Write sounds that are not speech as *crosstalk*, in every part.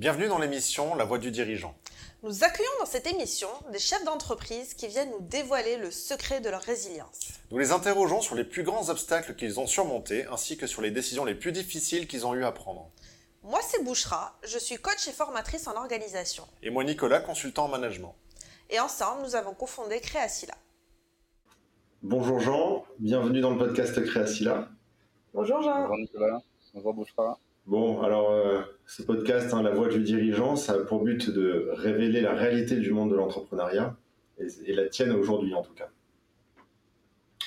Bienvenue dans l'émission La Voix du dirigeant. Nous accueillons dans cette émission des chefs d'entreprise qui viennent nous dévoiler le secret de leur résilience. Nous les interrogeons sur les plus grands obstacles qu'ils ont surmontés ainsi que sur les décisions les plus difficiles qu'ils ont eu à prendre. Moi, c'est Bouchra, je suis coach et formatrice en organisation. Et moi, Nicolas, consultant en management. Et ensemble, nous avons cofondé Créacila. Bonjour Jean, bienvenue dans le podcast Créacila. Bonjour Jean. Bonjour Nicolas. Bonjour Bouchra. Bon, alors euh, ce podcast, hein, La Voix du dirigeant, ça a pour but de révéler la réalité du monde de l'entrepreneuriat, et, la tienne aujourd'hui en tout cas.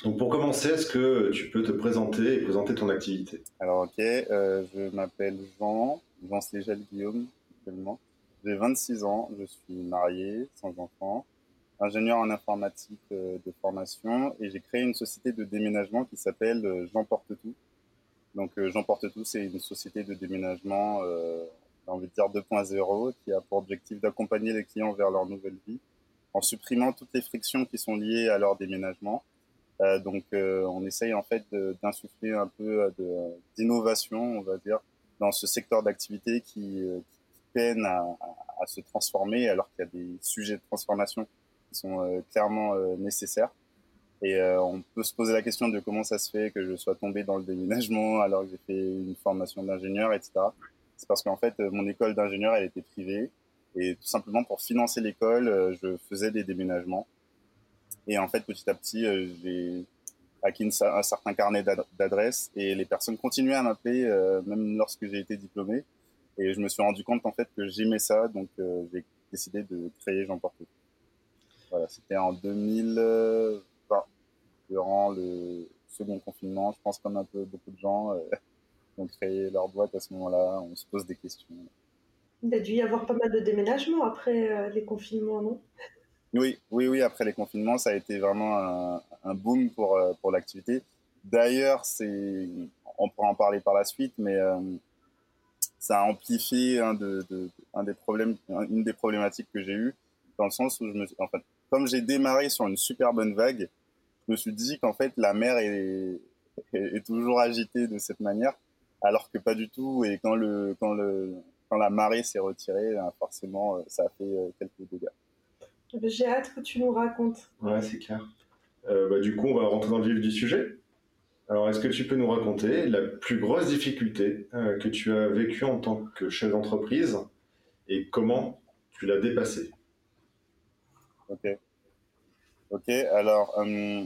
Donc pour commencer, est-ce que tu peux te présenter et présenter ton activité? Alors ok, euh, je m'appelle Jean, Jean Slégel Guillaume actuellement. J'ai 26 ans, je suis marié, sans enfant, ingénieur en informatique euh, de formation et j'ai créé une société de déménagement qui s'appelle Jean Porte Tout donc euh, J'emporte tout, c'est une société de déménagement, euh, j'ai envie dire 2.0, qui a pour objectif d'accompagner les clients vers leur nouvelle vie en supprimant toutes les frictions qui sont liées à leur déménagement. Euh, donc euh, on essaye en fait d'insuffler un peu d'innovation, on va dire, dans ce secteur d'activité qui, qui, peine à, à, se transformer alors qu'il y a des sujets de transformation qui sont clairement nécessaires. Et euh, on peut se poser la question de comment ça se fait que je sois tombé dans le déménagement alors que j'ai fait une formation d'ingénieur, etc. C'est parce qu'en fait, mon école d'ingénieur, elle était privée. Et tout simplement, pour financer l'école, euh, je faisais des déménagements. Et en fait, petit à petit, euh, j'ai acquis un certain carnet d'adresses et les personnes continuaient à m'appeler, même lorsque j'ai été diplômé. Et je me suis rendu compte en fait que j'aimais ça, donc j'ai décidé de créer Jean Porte. Voilà, c'était en 2000 durant le second confinement. Je pense comme un peu beaucoup de gens euh, ont créé leur boîte à ce moment-là. On se pose des questions. Il a dû y avoir pas mal de déménagements après euh, les confinements, non? Oui, oui, oui. Après les confinements, ça a été vraiment un, boom pour, euh, pour l'activité. D'ailleurs, c'est, on pourra en parler par la suite, mais ça a amplifié un, de, un des problèmes, une des problématiques que j'ai eues, dans le sens où je me, en fait, comme j'ai démarré sur une super bonne vague, je me suis dit qu'en fait la mer est, est, toujours agitée de cette manière, alors que pas du tout. Et quand le quand le quand la marée s'est retirée, ben, forcément, euh, ça a fait euh, quelques dégâts. J'ai hâte que tu nous racontes. Ouais, c'est clair. Euh, bah, du coup, on va rentrer dans le vif du sujet. Alors, est-ce que tu peux nous raconter la plus grosse difficulté que tu as vécue en tant que chef d'entreprise et comment tu l'as dépassée? Ok. Ok, alors, euh,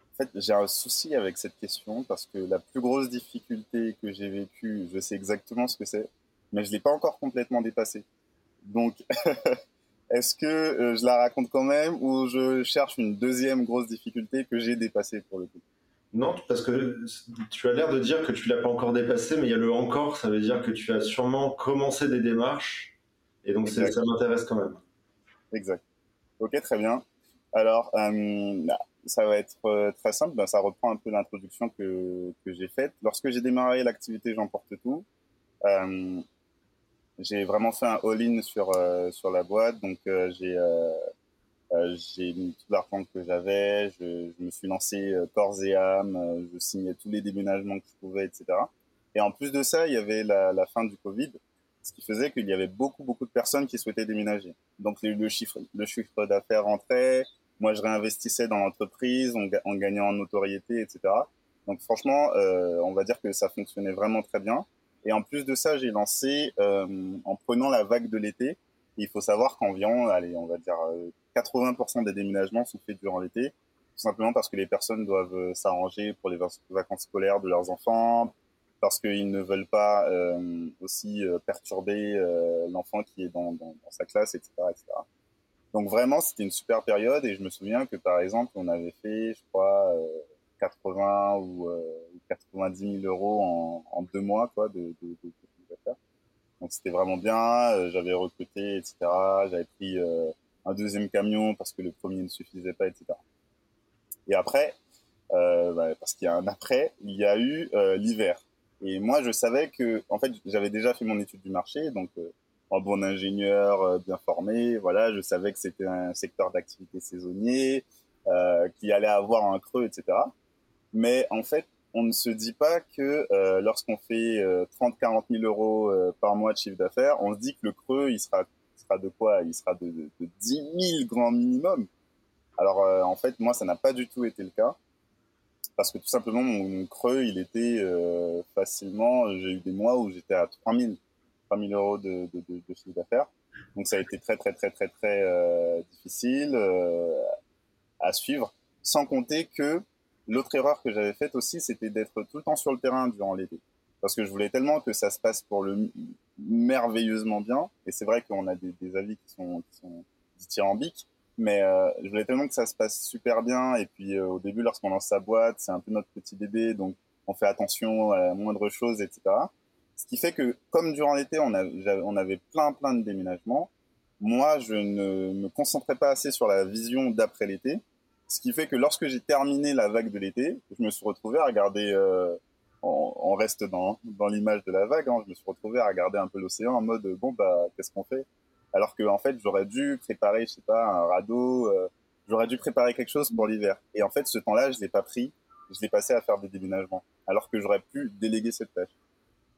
en fait, j'ai un souci avec cette question parce que la plus grosse difficulté que j'ai vécue, je sais exactement ce que c'est, mais je ne l'ai pas encore complètement dépassée. Donc, *laughs* est-ce que euh, je la raconte quand même ou je cherche une deuxième grosse difficulté que j'ai dépassée pour le coup? Non, parce que tu as l'air de dire que tu l'as pas encore dépassé, mais il y a le encore, ça veut dire que tu as sûrement commencé des démarches, et donc ça m'intéresse quand même. Exact. Ok, très bien. Alors, euh, ça va être euh, très simple. Ben, ça reprend un peu l'introduction que, que j'ai faite. Lorsque j'ai démarré l'activité J'emporte tout, euh, j'ai vraiment fait un all-in sur, sur la boîte. Donc, j'ai j'ai mis tout l'argent que j'avais. Je, me suis lancé corps et âme. je signais tous les déménagements que je pouvais, etc. Et en plus de ça, il y avait la fin du Covid ce qui faisait qu'il y avait beaucoup, beaucoup de personnes qui souhaitaient déménager. Donc le chiffre, le chiffre d'affaires rentrait, moi je réinvestissais dans l'entreprise, on, gagnait en notoriété, etc. Donc franchement, euh, on va dire que ça fonctionnait vraiment très bien. Et en plus de ça, j'ai lancé euh, en prenant la vague de l'été. Il faut savoir qu'environ, allez, on va dire 80% euh, des déménagements sont faits durant l'été, tout simplement parce que les personnes doivent s'arranger pour les vacances scolaires de leurs enfants, parce qu'ils ne veulent pas euh, aussi euh, perturber euh, l'enfant qui est dans, dans, dans, sa classe, etc., etc. Donc vraiment, c'était une super période et je me souviens que par exemple, on avait fait, je crois, 80 ou 90 000 euros en, en, deux mois, quoi, de, de, de, de Donc c'était vraiment bien. J'avais recruté, etc. J'avais pris un deuxième camion parce que le premier ne suffisait pas, etc. Et après, euh, bah, parce qu'il y a un après, il y a eu euh, l'hiver. Et moi, je savais que, en fait, j'avais déjà fait mon étude du marché, donc euh, en bon ingénieur, euh, bien formé, voilà, je savais que c'était un secteur d'activité saisonnier, euh, qui allait avoir un creux, etc. Mais en fait, on ne se dit pas que euh, lorsqu'on fait 30-40 000 euros par mois de chiffre d'affaires, on se dit que le creux, il sera, sera de quoi? Il sera de, de, de 10 000 grand minimum. Alors en fait, moi, ça n'a pas du tout été le cas parce que tout simplement mon creux il était euh, facilement j'ai eu des mois où j'étais à 3000 3000 euros de, de, de, de chiffre d'affaires. Donc ça a été très très très très très euh, difficile euh, à suivre. Sans compter que l'autre erreur que j'avais faite aussi c'était d'être tout le temps sur le terrain durant l'été. Parce que je voulais tellement que ça se passe pour le merveilleusement bien. Et c'est vrai qu'on a des, des, avis qui sont, qui sont dithyrambiques mais euh, je voulais tellement que ça se passe super bien. Et puis euh, au début, lorsqu'on lance sa boîte, c'est un peu notre petit bébé, donc on fait attention à la moindre chose, etc. Ce qui fait que, comme durant l'été, on, avait plein plein de déménagements, moi, je ne me concentrais pas assez sur la vision d'après l'été. Ce qui fait que lorsque j'ai terminé la vague de l'été, je me suis retrouvé à regarder, euh, on, reste dans, dans l'image de la vague, hein, je me suis retrouvé à regarder un peu l'océan en mode, bon, bah, qu'est-ce qu'on fait? Alors que en fait j'aurais dû préparer je sais pas un radeau euh, j'aurais dû préparer quelque chose pour l'hiver. Et en fait ce temps-là je l'ai pas pris. Je l'ai passé à faire des déménagements. Alors que j'aurais pu déléguer cette tâche.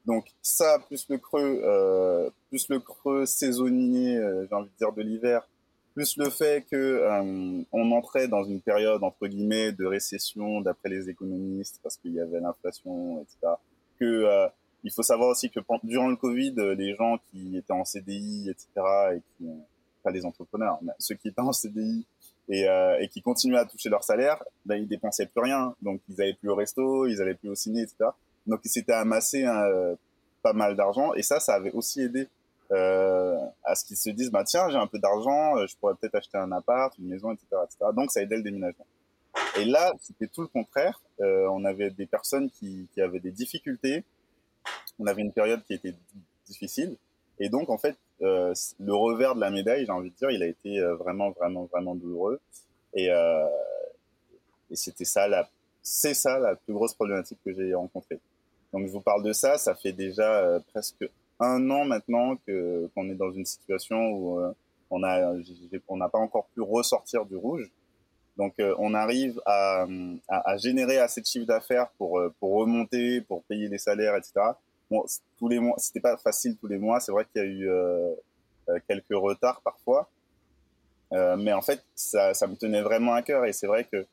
Donc ça plus le creux euh, plus le creux saisonnier euh, j'ai envie de dire de l'hiver plus le fait que euh, on entrait dans une période entre guillemets de récession d'après les économistes parce qu'il y avait l'inflation etc que euh, il faut savoir aussi que durant le Covid, euh, les gens qui étaient en CDI, etc., et qui, pas les entrepreneurs, mais ceux qui étaient en CDI et, euh, et qui continuaient à toucher leur salaire, ben, ils dépensaient plus rien. Donc, ils avaient plus au resto, ils allaient plus au ciné, etc. Donc, ils s'étaient amassé euh, pas mal d'argent. Et ça, ça avait aussi aidé euh, à ce qu'ils se disent, bah, tiens, j'ai un peu d'argent, euh, je pourrais peut-être acheter un appart, une maison, etc., etc. Donc, ça aidait le déménagement. Et là, c'était tout le contraire. Euh, on avait des personnes qui, qui avaient des difficultés, on avait une période qui était difficile. Et donc, en fait, euh, le revers de la médaille, j'ai envie de dire, il a été euh, vraiment, vraiment, vraiment douloureux. Et, euh, et c'était ça, la, c'est ça la plus grosse problématique que j'ai rencontrée. Donc, je vous parle de ça. Ça fait déjà euh, presque un an maintenant que qu'on est dans une situation où euh, on a, on n'a pas encore pu ressortir du rouge. Donc, on arrive à, à, à, générer assez de chiffre d'affaires pour, pour remonter, pour payer les salaires, etc bon, tous les mois, c'était pas facile tous les mois. C'est vrai qu'il y a eu euh, euh, quelques retards parfois, euh, mais en fait, ça, ça, me tenait vraiment à cœur. Et c'est vrai que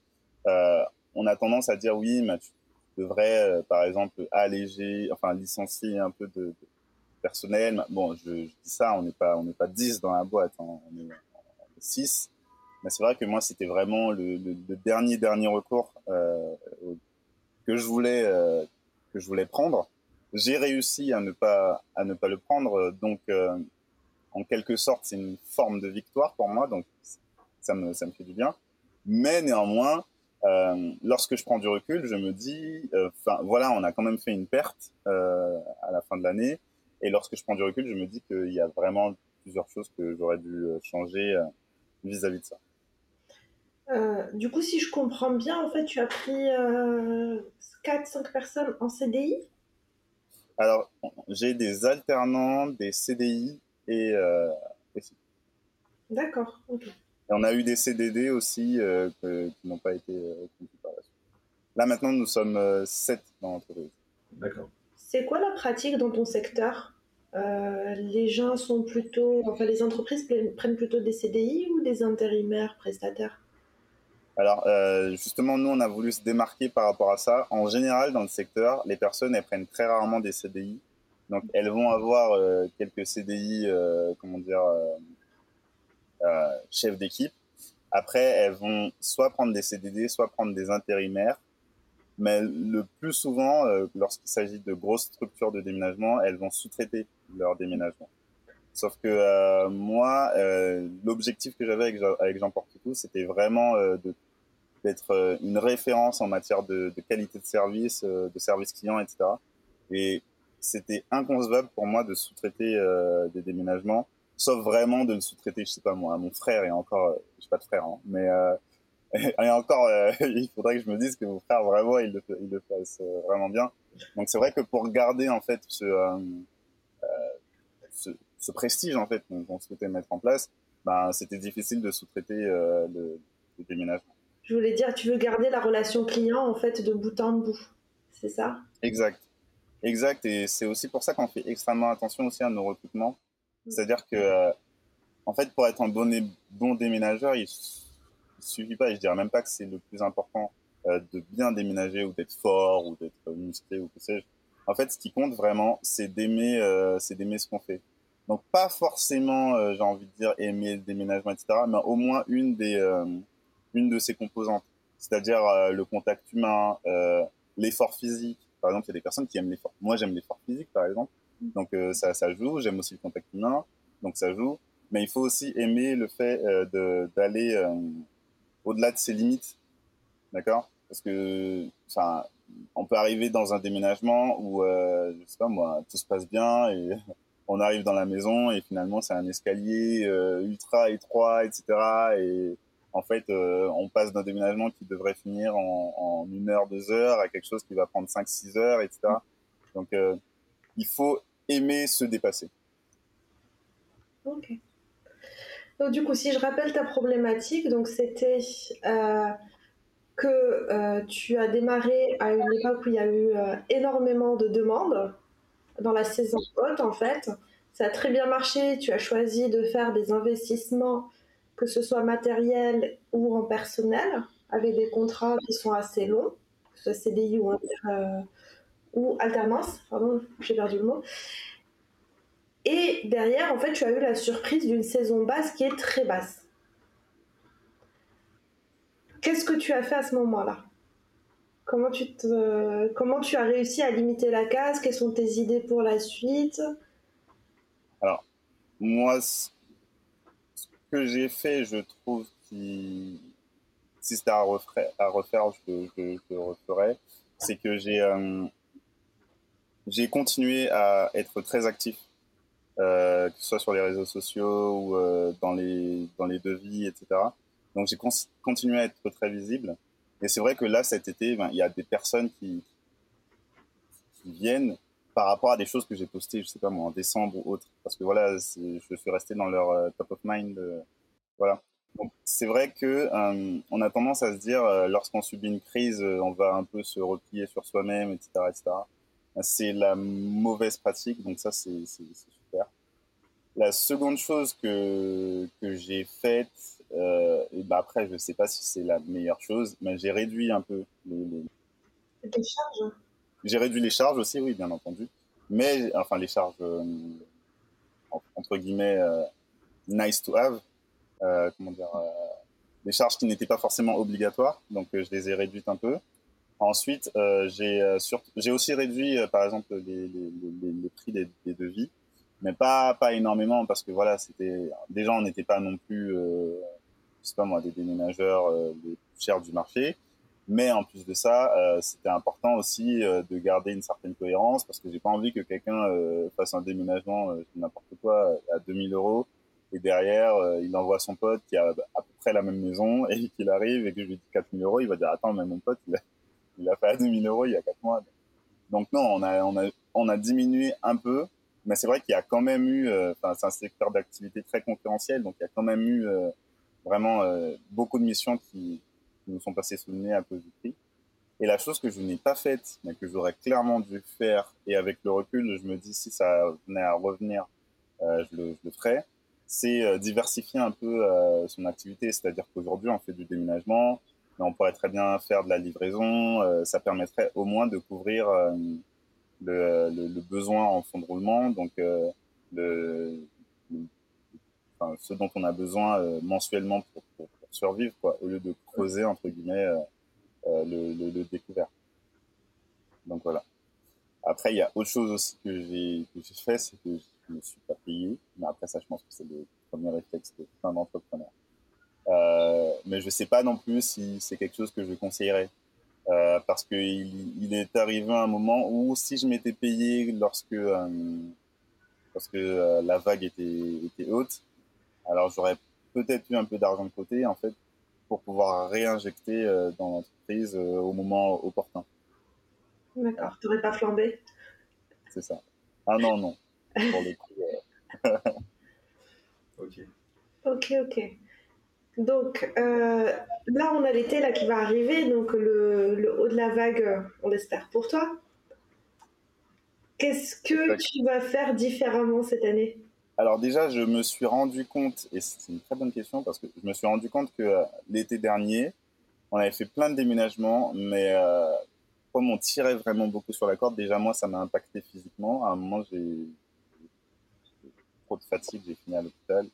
euh, on a tendance à dire oui, mais tu devrais, euh, par exemple, alléger, enfin licencier un peu de, de personnel. Bon, je, je, dis ça, on n'est pas, on n'est pas 10 dans la boîte, hein, on est 6. Mais c'est vrai que moi, c'était vraiment le, le, le, dernier dernier recours que je voulais que je voulais prendre j'ai réussi à ne pas à ne pas le prendre. Donc, euh, en quelque sorte, c'est une forme de victoire pour moi. Donc, ça me ça me fait du bien. Mais néanmoins, euh, lorsque je prends du recul, je me dis, euh, enfin euh, voilà, on a quand même fait une perte euh, à la fin de l'année. Et lorsque je prends du recul, je me dis qu'il y a vraiment plusieurs choses que j'aurais dû euh, changer vis-à-vis -vis de ça. du coup, si je comprends bien, en fait, tu as pris 4-5 personnes en CDI alors, j'ai des alternants, des CDI et. Euh, D'accord, ok. Et on a eu des CDD aussi euh, que, qui n'ont pas été euh, par la suite. Là, maintenant, nous sommes euh, sept dans l'entreprise. D'accord. C'est quoi la pratique dans ton secteur? Euh, Les gens sont plutôt. Enfin, les entreprises prennent plutôt des CDI ou des intérimaires prestataires? Alors, euh, justement, nous, on a voulu se démarquer par rapport à ça. En général, dans le secteur, les personnes, elles prennent très rarement des CDI. Donc, elles vont avoir euh, quelques CDI, euh, comment dire, euh, euh, chefs d'équipe. Après, elles vont soit prendre des CDD, soit prendre des intérimaires. Mais le plus souvent, euh, lorsqu'il s'agit de grosses structures de déménagement, elles vont sous-traiter leur déménagement. Sauf que moi, l'objectif que j'avais avec, avec Jean Porte-Tout, c'était vraiment de d'être euh, une référence en matière de, de qualité de service, euh, de service client, etc. Et c'était inconcevable pour moi de sous-traiter euh, des déménagements, sauf vraiment de le sous-traiter, je sais pas moi, à mon frère et encore, euh, j'ai pas de frère, hein, mais euh, *laughs* et encore, euh, *laughs* il faudrait que je me dise que mon frère vraiment il le, il le fasse vraiment bien. Donc c'est vrai que pour garder en fait ce, ce, ce, prestige en fait qu'on souhaitait mettre en place, ben c'était difficile de sous-traiter le, le déménagement. Je voulais dire, tu veux garder la relation client en fait de bout en bout. c'est ça? Exact. Exact. Et c'est aussi pour ça qu'on fait extrêmement attention aussi à nos recrutements. Mm. C'est-à-dire que, euh, en fait, pour être un bon, bon déménageur, il, ne suffit pas, et je dirais même pas que c'est le plus important, euh, de bien déménager ou d'être fort ou d'être musclé ou que sais-je. En fait, ce qui compte vraiment, c'est d'aimer, euh, c'est d'aimer ce qu'on fait. Donc, pas forcément, euh, j'ai envie de dire, aimer le déménagement, etc., mais au moins une des, euh, une de ses composantes. C'est-à-dire euh, le contact humain, euh, l'effort physique. Par exemple, il y a des personnes qui aiment l'effort. Moi, j'aime l'effort physique, par exemple. Donc, euh, ça, ça joue. J'aime aussi le contact humain. Donc, ça joue. Mais il faut aussi aimer le fait euh, de- d'aller au-delà de ses limites. D'accord? Parce que, enfin, on peut arriver dans un déménagement où, je sais pas moi, tout se passe bien et on arrive dans la maison et finalement c'est un escalier euh, ultra étroit, etc. Et en fait, euh, on passe d'un déménagement qui devrait finir en, une heure, deux heures à quelque chose qui va prendre cinq, six heures, etc. Donc, euh, il faut aimer se dépasser. Ok. Donc, du coup, si je rappelle ta problématique, donc c'était que tu as démarré à une époque où il y a eu énormément de demandes dans la saison haute, en fait. Ça a très bien marché. Tu as choisi de faire des investissements, que ce soit matériel ou en personnel, avec des contrats qui sont assez longs, que ce soit CDI euh, ou alternance. Pardon, j'ai perdu le mot. Et derrière, en fait, tu as eu la surprise d'une saison basse qui est très basse. Qu'est-ce que tu as fait à ce moment-là? Comment tu, comment tu as réussi à limiter la casse? Quelles sont tes idées pour la suite? Moi, ce que j'ai fait, je trouve que si c'était à refaire, à refaire je, je, je le referais, c'est que j'ai euh, j'ai continué à être très actif, euh, que ce soit sur les réseaux sociaux ou euh, dans, les, dans les devis, etc. Donc j'ai continué à être très visible. Et c'est vrai que là, cet été, ben, il y a des personnes qui, viennent par rapport à des choses que j'ai postées, je sais pas moi, en décembre ou autre. Parce que voilà, je suis resté dans leur euh, top of mind. euh, voilà. Donc c'est vrai que euh, on a tendance à se dire, lorsqu'on subit une crise, on va un peu se replier sur soi-même, etc., etc. C'est la mauvaise pratique, donc ça c'est super. La seconde chose que, que j'ai faite, euh, et ben après je sais pas si c'est la meilleure chose, mais j'ai réduit un peu les, charges j'ai réduit les charges aussi, oui, bien entendu. Mais, enfin, les charges, euh, en- entre guillemets, euh, nice to have, comment dire, les charges qui n'étaient pas forcément obligatoires, donc je les ai réduites un peu. Ensuite, j'ai j'ai aussi réduit, par exemple, les, les, les, les prix des, des devis, mais pas, pas énormément, parce que voilà, c'était déjà, on n'était pas non plus, euh, je sais pas moi, des déménageurs euh, les plus chers du marché. Mais en plus de ça, euh, c'était important aussi euh, de garder une certaine cohérence parce que j'ai pas envie que quelqu'un euh, fasse un déménagement n'importe quoi à 2000 euros et derrière il envoie son pote qui a à peu près la même maison *laughs* et qu'il arrive et que je lui dis 4000 euros, il va dire attends mais mon pote il a, il fait à 2000 euros il y a 4 mois. Donc non, on a on a on a diminué un peu, mais c'est vrai qu'il y a quand même eu, enfin c'est un secteur d'activité très concurrentiel, donc il y a quand même eu vraiment euh, beaucoup de missions qui qui nous sont passés sous le nez à cause du prix. Et la chose que je n'ai pas faite, mais que j'aurais clairement dû faire, et avec le recul, je me dis si ça venait à revenir, euh, je, le, je le ferais, c'est euh, diversifier un peu euh, son activité. C'est-à-dire qu'aujourd'hui, on fait du déménagement, mais on pourrait très bien faire de la livraison. euh, ça permettrait au moins de couvrir le, le, le besoin en fonds de roulement, donc le- ce dont on a besoin euh, mensuellement pour, survivre, quoi, au lieu de creuser, entre guillemets, euh, euh, le, découvert. Donc voilà. Après, il y a autre chose aussi que j'ai fait, c'est que je ne suis pas payé. Mais après ça, je pense que c'est le premier réflexe de plein d'entrepreneurs. Mais je sais pas non plus si c'est quelque chose que je conseillerais. Parce que il, est arrivé un moment où si je m'étais payé lorsque lorsque la vague était haute, alors j'aurais peut-être eu un peu d'argent de côté en fait pour pouvoir réinjecter euh, dans l'entreprise euh, au moment opportun. D'accord, tu n'aurais pas flambé? C'est ça. Ah non non. Pour le coup, euh, *laughs* *laughs* Ok. Ok, ok. Donc euh, là, on a l'été là qui va arriver, donc le, le haut de la vague, on l'espère pour toi. Qu'est-ce que tu vas faire différemment cette année? Alors déjà, je me suis rendu compte, et c'est une très bonne question, parce que je me suis rendu compte que euh, l'été dernier, on avait fait plein de déménagements, mais euh, comme on tirait vraiment beaucoup sur la corde, déjà moi, ça m'a impacté physiquement. À un moment, j'ai trop de fatigue, j'ai fini à l'hôpital.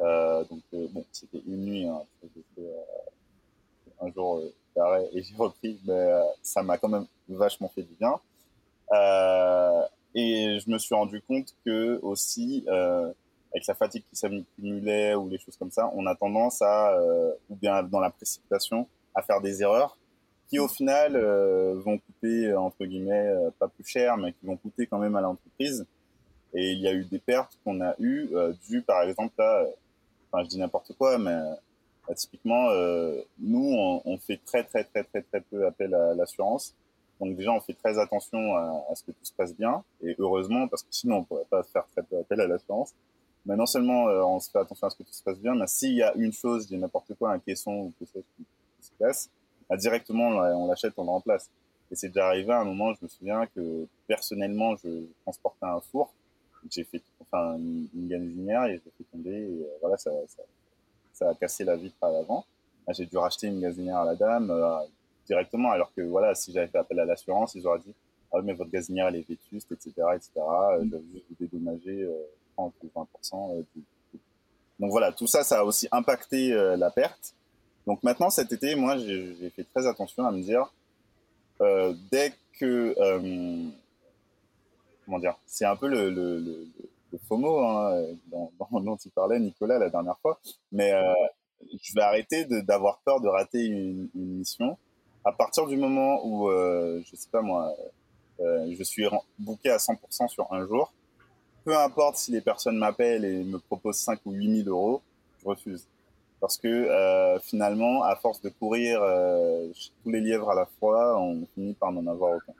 Euh, donc bon, c'était une nuit, hein, un jour d'arrêt et j'ai repris, mais ça m'a quand même vachement fait du bien. Et je me suis rendu compte que aussi, avec la fatigue qui s'accumulait ou les choses comme ça, on a tendance à, ou bien dans la précipitation, à faire des erreurs qui au final vont coûter entre guillemets pas plus cher, mais qui vont coûter quand même à l'entreprise. Et il y a eu des pertes qu'on a eues euh, dues par exemple à enfin je dis n'importe quoi, mais euh, typiquement, euh, nous, on, fait très, très, très, très, très peu appel à l'assurance. Donc déjà, on fait très attention à, ce que tout se passe bien, et heureusement, parce que sinon, on pourrait pas faire très peu appel à l'assurance. Mais non seulement euh, on se fait attention à ce que tout se passe bien, mais s'il y a une chose, dis n'importe quoi, un caisson ou quelque chose qui, se casse, bah, directement, on l'achète, on le remplace. Et c'est déjà arrivé à un moment, je me souviens que personnellement, je transportais un four, j'ai fait enfin une, une gazinière et j'ai fait tomber et euh, voilà ça, ça, ça, a cassé la vitre à l'avant j'ai dû racheter une gazinière à la dame euh, directement alors que voilà si j'avais fait appel à l'assurance ils auraient dit ah mais votre gazinière elle est vétuste etc etc euh, je vais juste vous dédommager 30 ou 20% du... donc voilà tout ça ça a aussi impacté la perte donc maintenant cet été moi j'ai fait très attention à me dire dès que comment dire, c'est un peu le, le, le, FOMO hein, dont, tu parlais, Nicolas, la dernière fois. Mais euh, je vais arrêter d'avoir peur de rater une, mission. À partir du moment où, euh, je sais pas moi, euh, je suis booké à 100% sur un jour, peu importe si les personnes m'appellent et me proposent 5 ou 8 000 euros, je refuse. Parce que euh, finalement, à force de courir euh, tous les lièvres à la fois, on finit par n'en avoir aucun.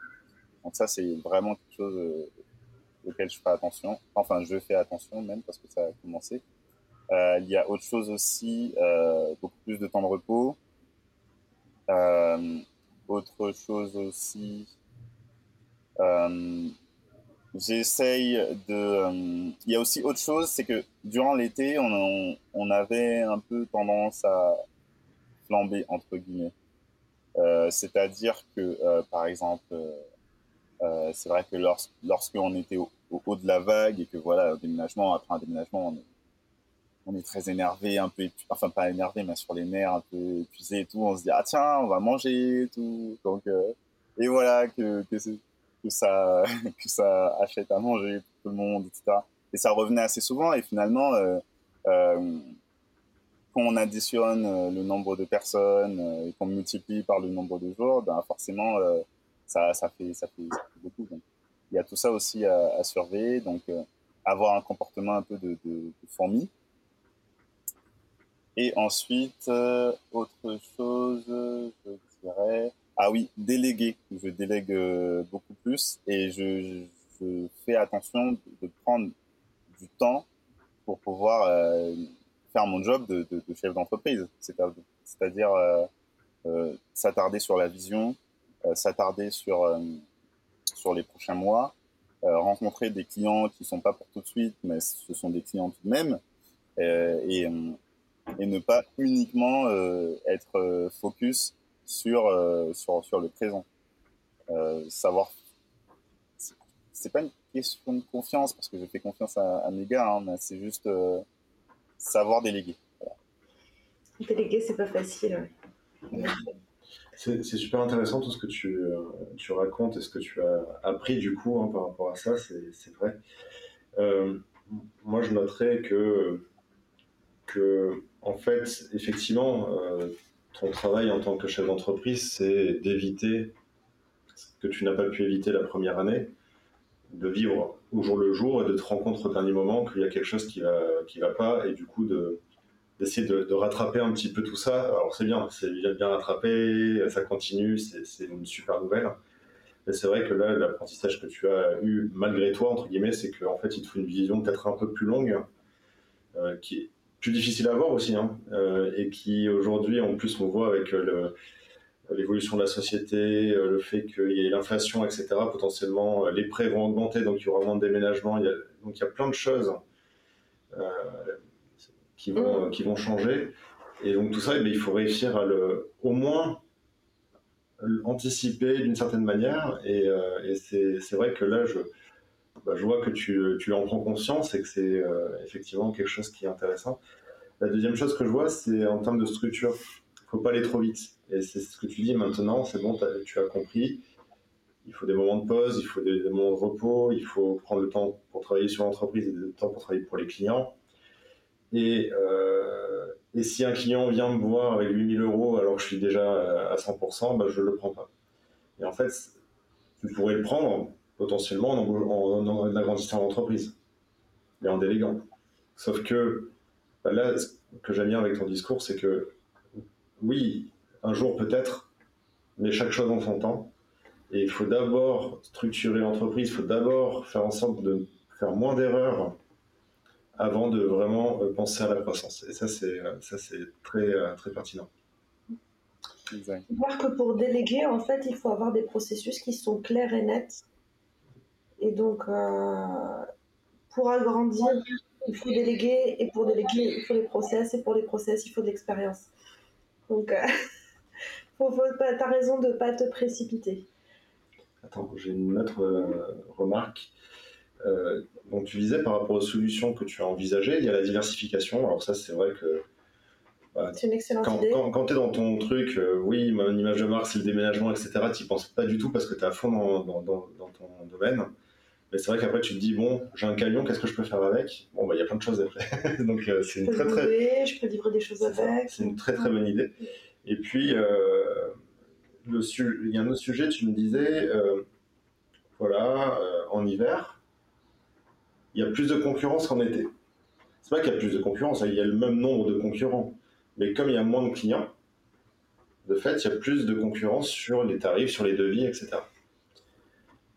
Donc ça, c'est vraiment quelque chose euh, auquel je fais attention. Enfin, je fais attention même parce que ça a commencé. Euh, il y a autre chose aussi, euh, beaucoup plus de temps de repos. Euh, autre chose aussi, euh, j'essaye de. Euh, il y a aussi autre chose, c'est que durant l'été, on, avait un peu tendance à flamber entre guillemets. C'est-à-dire que, par exemple, c'est vrai que lorsqu'on était au, au haut de la vague et que voilà, un déménagement, après un déménagement, on est, on est très énervé, un peu, enfin pas énervé, mais sur les nerfs, un peu épuisé et tout. On se dit, ah tiens, on va manger et tout. Donc, euh, et voilà, que, que, que, ça, *laughs* que ça achète à manger pour tout le monde, etc. Et ça revenait assez souvent et finalement, euh, euh, quand on additionne euh, le nombre de personnes euh, et qu'on multiplie par le nombre de jours, ben forcément, euh, ça, ça, fait, ça, fait, ça fait beaucoup. Donc il y a tout ça aussi à, à surveiller. Donc, avoir un comportement un peu de, de, de fourmi. Et ensuite, euh, autre chose, je dirais, ah oui, déléguer. Je délègue euh, beaucoup plus et je, je, fais attention de, de, prendre du temps pour pouvoir euh, faire mon job de, de chef d'entreprise. C'est-à-dire s'attarder sur la vision, s'attarder sur sur les prochains mois, euh, rencontrer des clients qui sont pas pour tout de suite, mais ce sont des clients tout de même, euh, et, euh, et, ne pas uniquement euh, être euh, focus sur, euh, sur, sur le présent. savoir, c'est pas une question de confiance, parce que je fais confiance à, à mes gars, hein, mais c'est juste savoir déléguer. Voilà. Déléguer, c'est pas facile. Ouais. C'est super intéressant tout ce que tu, tu, racontes et ce que tu as appris du coup hein, par rapport à ça, c'est vrai. Euh, moi, je noterais que, que en fait, effectivement, euh, ton travail en tant que chef d'entreprise, c'est d'éviter ce que tu n'as pas pu éviter la première année, de vivre au jour le jour et de te rendre compte au dernier moment qu'il y a quelque chose qui va, qui va pas et du coup de, d'essayer de, rattraper un petit peu tout ça. Alors c'est bien, c'est bien, rattrapé, ça continue, c'est une super nouvelle. Mais c'est vrai que là, l'apprentissage que tu as eu malgré toi, entre guillemets, c'est qu'en fait, il te faut une vision peut-être un peu plus longue, euh, qui plus difficiles à avoir aussi, hein, et qui aujourd'hui, en plus, on voit avec l'évolution de la société, le fait qu'il y ait l'inflation, etc., potentiellement, les prêts vont augmenter, donc il y aura moins de déménagement. donc il y a plein de choses qui, vont, qui vont changer. Et donc tout ça, eh il faut réussir à le, au moins anticiper d'une certaine manière. Et, euh, c'est vrai que là, je, bah, je vois que tu, tu, en prends conscience et que c'est euh, effectivement quelque chose qui est intéressant. La deuxième chose que je vois, c'est en termes de structure. Il faut pas aller trop vite. Et c'est ce que tu dis maintenant, c'est bon, tu as compris. Il faut des moments de pause, il faut des, moments de repos, il faut prendre le temps pour travailler sur l'entreprise et le temps pour travailler pour les clients. Et, euh, et si un client vient me voir avec 8000 euros alors que je suis déjà à 100%, bah, je ne le prends pas. Et en fait, tu pourrais le prendre potentiellement en, en, agrandissant l'entreprise et en déléguant. Sauf que bah, là, ce que j'aime bien avec ton discours, c'est que oui, un jour peut-être, mais chaque chose en son temps. Et il faut d'abord structurer l'entreprise, il faut d'abord faire en sorte de faire moins d'erreurs avant de vraiment euh, penser à la croissance. Et ça, c'est euh, ça, c'est très euh, très pertinent. Voir que pour déléguer, en fait, il faut avoir des processus qui sont clairs et nets. Et donc, pour agrandir, il faut déléguer, et pour déléguer, il faut les process, et pour les process, il faut de l'expérience. Donc, *laughs* tu as raison de ne pas te précipiter. Attends, j'ai une autre remarque. Euh, donc tu disais par rapport aux solutions que tu as envisagées, il y a la diversification. Alors ça, c'est vrai que bah, c'est une excellente quand, idée. Quand, tu es dans ton truc, euh, oui, mon image de marque, c'est le déménagement, etc., tu n'y penses pas du tout parce que tu es à fond dans, dans, ton domaine. Mais c'est vrai qu'après, tu te dis, bon, j'ai un camion, qu'est-ce que je peux faire avec? Bon, bah, il y a plein de choses après. *laughs* Donc, euh, c'est une très, très. Je peux livrer des choses avec. C'est une très, très bonne idée. Et puis, le il y a un autre sujet, tu me disais, voilà, en hiver, il y a plus de concurrence qu'en été. C'est pas qu'il y a plus de concurrence, il y a le même nombre de concurrents. Mais comme il y a moins de clients, de fait, il y a plus de concurrence sur les tarifs, sur les devis, etc.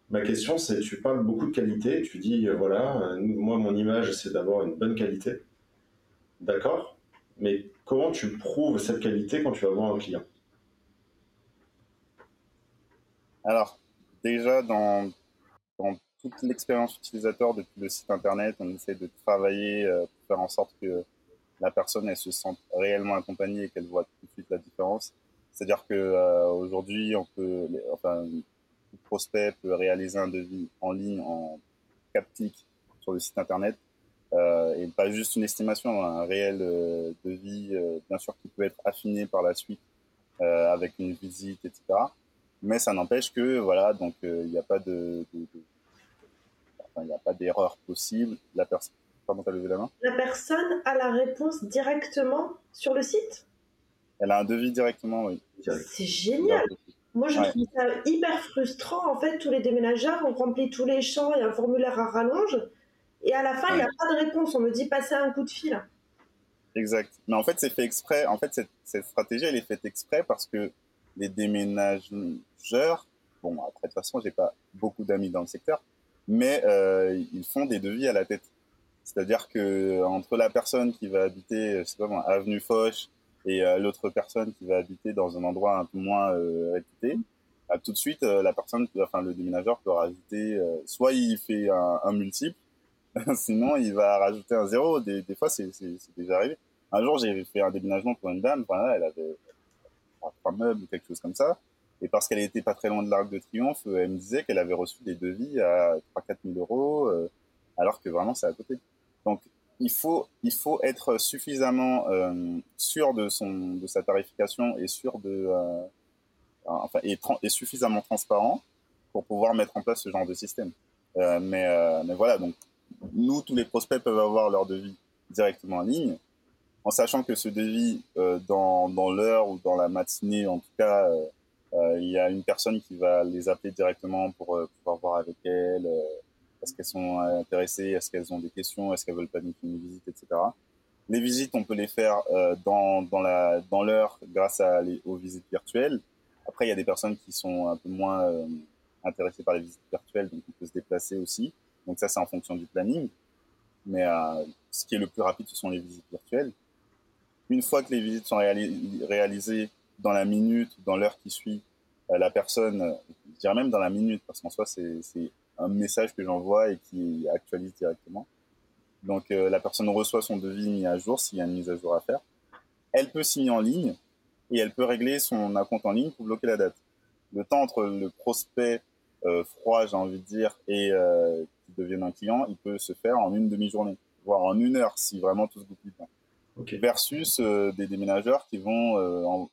Ma question, c'est, tu parles beaucoup de qualité, tu dis, euh, voilà, moi, mon image, c'est d'avoir une bonne qualité. D'accord? Mais comment tu prouves cette qualité quand tu vas voir un client? Alors, déjà, dans, toute l'expérience utilisateur depuis le site internet. On essaie de travailler euh, pour faire en sorte que la personne elle se sente réellement accompagnée et qu'elle voit tout de suite la différence. C'est-à-dire que euh, aujourd'hui, on peut, enfin, prospect peut réaliser un devis en ligne en clics sur le site internet euh, et pas juste une estimation, un réel devis, bien sûr, qui peut être affiné par la suite avec une visite, etc. Mais ça n'empêche que voilà, donc il n'y a pas de, de, de il n'y a pas d'erreur possible. La personne, levé la main? La personne a la réponse directement sur le site? Elle a un devis directement, oui. C'est génial. Moi, je trouve ça hyper frustrant. En fait, tous les déménageurs, ont rempli tous les champs, il y a un formulaire à rallonge, et à la fin, il n'y a pas de réponse. On me dit passer un coup de fil. Exact. Mais en fait, c'est fait exprès. En fait, cette, cette, stratégie, elle est faite exprès parce que les déménageurs, bon, après, de toute façon, j'ai pas beaucoup d'amis dans le secteur, mais euh, ils font des devis à la tête. C'est-à-dire que entre la personne qui va habiter, je sais pas avenue Foch et euh, l'autre personne qui va habiter dans un endroit un peu moins euh, réputé, bah, tout de suite la personne, enfin le déménageur peut rajouter, soit il fait un, un multiple, *laughs* sinon il va rajouter un zéro. Des, des fois c'est déjà arrivé. Un jour j'ai fait un déménagement pour une dame, voilà, elle avait trois meubles ou quelque chose comme ça. Et parce qu'elle n'était pas très loin de l'Arc de Triomphe, euh, elle me disait qu'elle avait reçu des devis à 3-4 000 euros, euh, alors que vraiment c'est à côté. Donc il faut, il faut être suffisamment euh, sûr de, son, de sa tarification et sûr de, enfin, et, et, suffisamment transparent pour pouvoir mettre en place ce genre de système. mais, mais voilà, donc nous, tous les prospects peuvent avoir leur devis directement en ligne, en sachant que ce devis, dans, dans l'heure ou dans la matinée, en tout cas, euh, il y a une personne qui va les appeler directement pour euh, pouvoir voir avec elles. Euh, est-ce qu'elles sont intéressées? Est-ce qu'elles ont des questions? Est-ce qu'elles veulent planifier une visite, etc. Les visites, on peut les faire dans, dans la dans l'heure grâce à les, aux visites virtuelles. Après, il y a des personnes qui sont un peu moins intéressées par les visites virtuelles, donc on peut se déplacer aussi. Donc ça, c'est en fonction du planning. Mais ce qui est le plus rapide, ce sont les visites virtuelles. Une fois que les visites sont réalisées dans la minute, dans l'heure qui suit, la personne, je dirais même dans la minute, parce qu'en soi, c'est un message que j'envoie et qui actualise directement. Donc, la personne reçoit son devis mis à jour s'il y a une mise à jour à faire. Elle peut signer en ligne et elle peut régler son compte en ligne pour bloquer la date. Le temps entre le prospect euh, froid, j'ai envie de dire, et euh, qui devienne un client, il peut se faire en une demi-journée, voire en une heure si vraiment tout se goupille bien. Versus euh, des déménageurs qui vont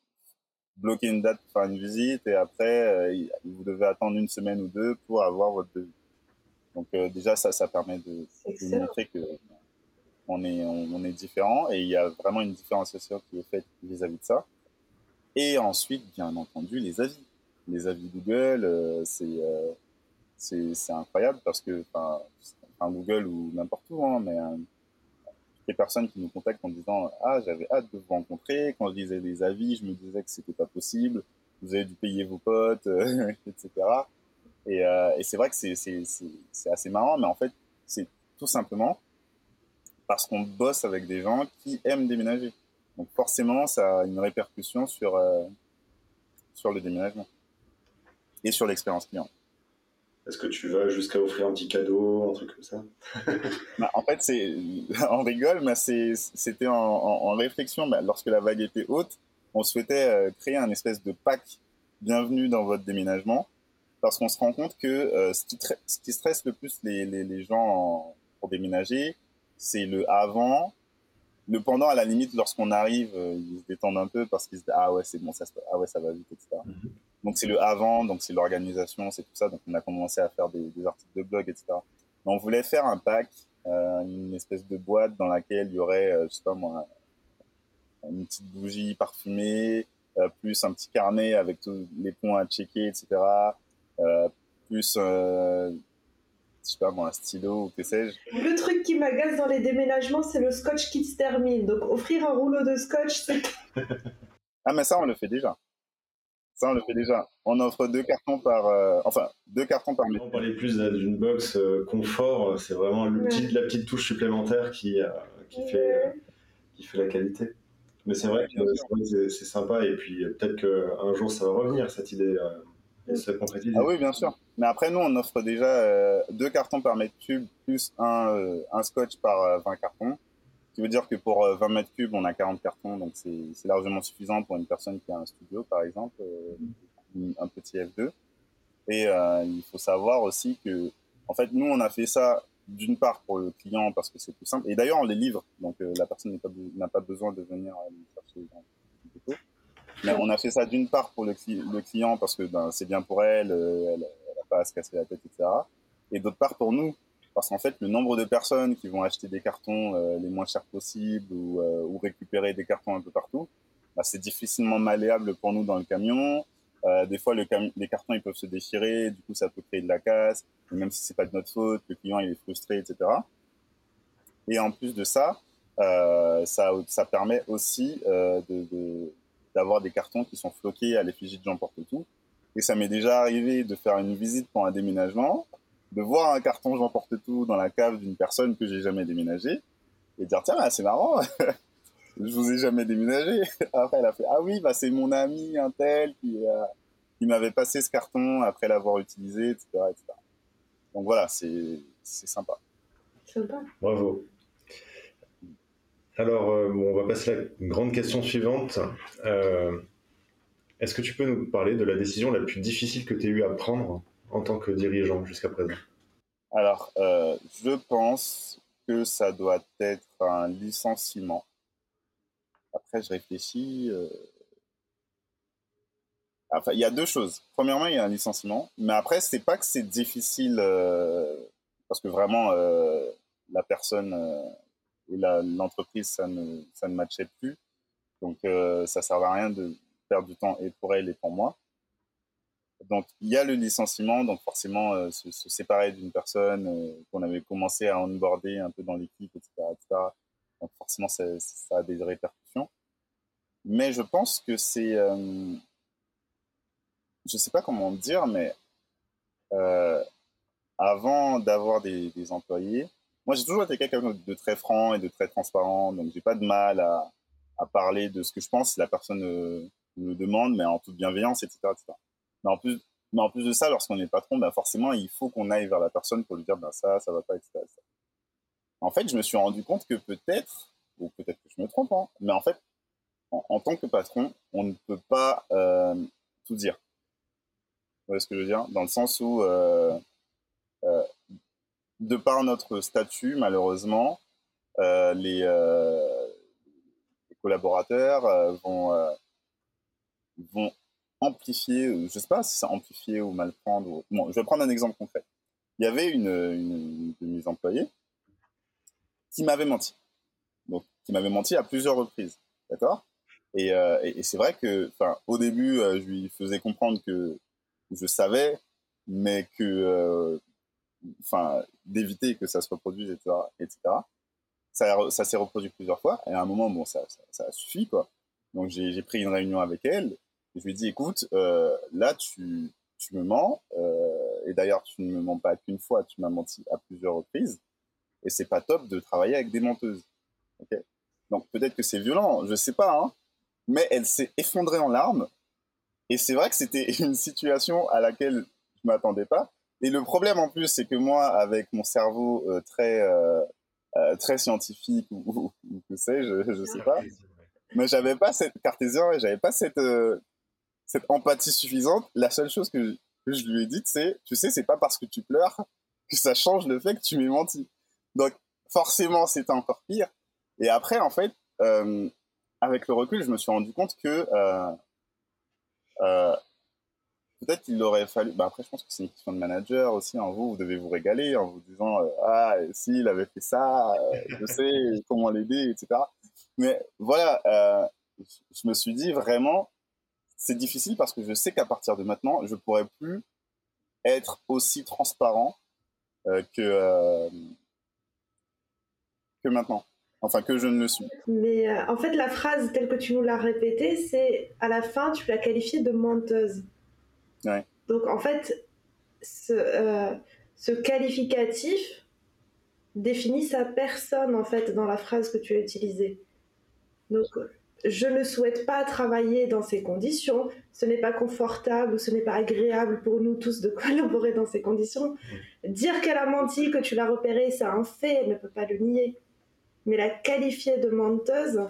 bloquer une date pour faire une visite et après, vous devez attendre une semaine ou deux pour avoir votre devis. Donc déjà, ça, ça permet de, de montrer que on est, on, est différent et il y a vraiment une différenciation qui est faite vis-à-vis de ça. Et ensuite, bien entendu, les avis. Les avis Google, euh, euh, c'est c'est incroyable parce que, enfin, Google ou n'importe où, hein, mais euh, les personnes qui nous contactent en disant Ah, j'avais hâte de vous rencontrer. Quand je lisais les avis, je me disais que c'était pas possible. Vous avez dû payer vos potes, etc. *laughs* Et, et c'est vrai que c'est assez marrant, mais en fait, c'est tout simplement parce qu'on bosse avec des gens qui aiment déménager. Donc forcément, ça a une répercussion sur, euh, sur le déménagement et sur l'expérience client. Est-ce que tu vas jusqu'à offrir un petit cadeau, un truc comme ça? *laughs* Bah, En fait, c'est, *laughs* on rigole, mais c'était en, réflexion. Bah, lorsque la vague était haute, on souhaitait euh, créer un espèce de pack bienvenue dans votre déménagement, parce qu'on se rend compte que euh, ce, qui stresse le plus les, les, les gens pour déménager, c'est le avant. Le pendant, à la limite, lorsqu'on arrive, euh, ils se détendent un peu parce qu'ils se disent ah ouais c'est bon ça ah ouais ça va vite etc. Donc c'est le avant, donc c'est l'organisation, c'est tout ça. Donc on a commencé à faire des, articles de blog etc. Mais on voulait faire un pack, euh, une espèce de boîte dans laquelle il y aurait, euh, je sais pas moi, une petite bougie parfumée, plus un petit carnet avec tous les points à checker etc. plus je sais pas moi, un stylo ou que sais-je. Le truc qui m'agace dans les déménagements, c'est le scotch qui se termine. Donc offrir un rouleau de scotch, c'est. ah, mais ça, on le fait déjà. Ça, on le fait déjà. On offre deux cartons par. Euh, enfin, deux cartons par On parlait plus d'une box euh, confort. C'est vraiment le petit, la petite touche supplémentaire qui, euh, qui, fait, qui fait la qualité. Mais c'est vrai que c'est sympa. Et puis peut-être qu'un jour, ça va revenir, cette idée. Ah oui, bien sûr. Mais après, nous, on offre déjà euh, deux cartons par mètre cube plus un, euh, un scotch par 20 euh, cartons. Qui veut dire que pour 20 mètres cubes, on a 40 cartons, donc c'est largement suffisant pour une personne qui a un studio, par exemple, un petit F2. Et il faut savoir aussi que, en fait, nous, on a fait ça d'une part pour le client parce que c'est plus simple. Et d'ailleurs, on les livre, donc la personne n'a pas, besoin de venir chercher dans mais on a fait ça d'une part pour le, client parce que ben, c'est bien pour elle, euh, elle n'a pas à se casser la tête, etc. Et d'autre part pour nous, parce qu'en fait, le nombre de personnes qui vont acheter des cartons euh, les moins chers possibles ou, euh, ou, récupérer des cartons un peu partout, bah, c'est difficilement malléable pour nous dans le camion. des fois, le les cartons ils peuvent se déchirer, du coup, ça peut créer de la casse. même si c'est pas de notre faute, le client il est frustré, etc. Et en plus de ça, ça, permet aussi d'avoir des cartons qui sont floqués à l'effigie de Jean Porte-Tout. Et ça m'est déjà arrivé de faire une visite pour un déménagement, de voir un carton Jean Porte-Tout dans la cave d'une personne que j'ai jamais déménagé et dire tiens c'est marrant, *laughs* je vous ai jamais déménagé. *laughs* Après elle a fait ah oui bah c'est mon ami un tel qui, euh, qui m'avait passé ce carton après l'avoir utilisé etc., Donc voilà c'est c'est sympa. Sympa. Bravo. Alors, euh, on va passer à la grande question suivante. Euh, est-ce que tu peux nous parler de la décision la plus difficile que tu as eu à prendre? En tant que dirigeant jusqu'à présent Alors, euh, je pense que ça doit être un licenciement. Après, je réfléchis. Enfin, il y a deux choses. Premièrement, il y a un licenciement, mais après, c'est pas que c'est difficile parce que vraiment la personne et l'entreprise, ça ne, ça ne matchait plus. Donc, euh, ça servait à rien de perdre du temps et pour elle et pour moi. Donc, il y a le licenciement, donc forcément, euh, se, séparer d'une personne euh, qu'on avait commencé à onboarder un peu dans l'équipe, etc., etc. Donc, forcément, ça, ça, a des répercussions. Mais je pense que c'est. je ne sais pas comment dire, mais avant d'avoir des, des employés, moi, j'ai toujours été quelqu'un de très franc et de très transparent, donc j'ai pas de mal à, à parler de ce que je pense si la personne euh, me demande, mais en toute bienveillance, etc. Mais, en plus, mais en plus de ça, lorsqu'on est patron, ben forcément, il faut qu'on aille vers la personne pour lui dire ben ça, ça va pas, etc., En fait, je me suis rendu compte que peut-être, ou peut-être que je me trompe, hein, mais en fait, en, tant que patron, on ne peut pas euh, tout dire. Vous voyez ce que je veux dire? Dans le sens où, euh, euh, de par notre statut, malheureusement, les, collaborateurs vont, vont amplifier, je sais pas si c'est amplifier ou mal prendre. Bon, je vais prendre un exemple concret. Il y avait une, de mes employés qui m'avait menti. Donc, qui m'avait menti à plusieurs reprises. D'accord? Euh, et, c'est vrai que, au début, euh, je lui faisais comprendre que je savais, mais que, euh, enfin, d'éviter que ça se reproduise, etc., etc. Ça, ça s'est reproduit plusieurs fois. Et à un moment, bon, ça, ça, a suffi, quoi. Donc j'ai pris une réunion avec elle. Et je lui ai dit, écoute, là, tu, tu me mens. et d'ailleurs, tu ne me mens pas qu'une fois, tu m'as menti à plusieurs reprises. Et c'est pas top de travailler avec des menteuses. ok Donc peut-être que c'est violent, je sais pas, hein, mais elle s'est effondrée en larmes. Et c'est vrai que c'était *laughs* une situation à laquelle je m'attendais pas. Et le problème en plus, c'est que moi, avec mon cerveau euh, très euh, euh, très scientifique ou, que sais-je, je sais pas, mais j'avais pas cette cartésien et j'avais pas cette cette empathie suffisante. La seule chose que je, lui ai dite, c'est, tu sais, c'est pas parce que tu pleures que ça change le fait que tu m'aies menti. Donc forcément, c'était encore pire. Et après, en fait, avec le recul, je me suis rendu compte que euh, euh, peut-être qu'il aurait fallu. Bah après, je pense que c'est une question de manager aussi. En vous, vous devez vous régaler en vous disant euh, ah s'il avait fait ça, je sais comment l'aider, etc. Mais voilà, je me suis dit vraiment, c'est difficile parce que je sais qu'à partir de maintenant, je pourrais plus être aussi transparent que que maintenant. Enfin, que je ne le suis. Mais euh, en fait, la phrase telle que tu nous l'as répétée, c'est à la fin, tu l'as qualifiée de menteuse. Ouais. Donc, en fait, ce, euh, ce, qualificatif définit sa personne, en fait, dans la phrase que tu as utilisée. Donc, je ne souhaite pas travailler dans ces conditions. Ce n'est pas confortable, ce n'est pas agréable pour nous tous de *laughs* collaborer dans ces conditions. Dire qu'elle a menti, que tu l'as repéré, c'est un fait, elle ne peut pas le nier mais la qualifier de menteuse,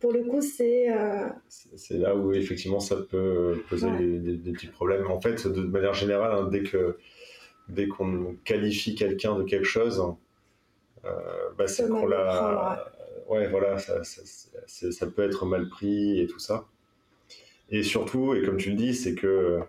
pour le coup, c'est. Euh, c'est là où effectivement ça peut poser des, petits problèmes. En fait, de manière générale, hein, dès que dès qu'on qualifie quelqu'un de quelque chose, euh, bah, c'est qu'on l'a. Ouais, voilà, ça, ça, ça, peut être mal pris et tout ça. Et surtout, et comme tu le dis, c'est que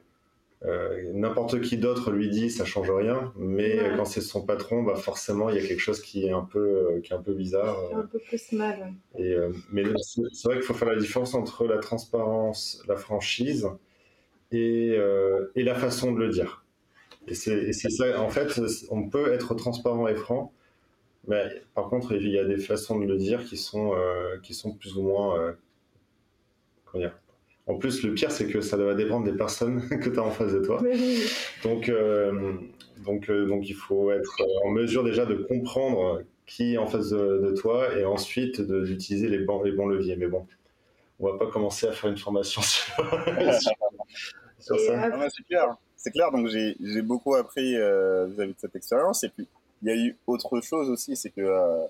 euh, n'importe qui d'autre lui dit ça change rien, mais quand c'est son patron, bah forcément il y a quelque chose qui est un peu, euh, qui est un peu bizarre. Un peu plus mal. Et, euh, mais c'est vrai qu'il faut faire la différence entre la transparence, la franchise et, et la façon de le dire. Et c'est ça, en fait, on peut être transparent et franc, mais par contre il y a des façons de le dire qui sont, qui sont plus ou moins, comment dire, en plus, le pire, c'est que ça doit dépendre des personnes *laughs* que tu as en face de toi. Donc, euh, donc, euh, donc, il faut être en mesure déjà de comprendre qui est en face de, toi et ensuite d'utiliser les bons, les bons leviers. Mais bon, on va pas commencer à faire une formation *laughs* sur, ça. c'est clair. C'est clair. Donc, j'ai beaucoup appris euh, vis-à-vis de cette expérience. Et puis, il y a eu autre chose aussi, c'est que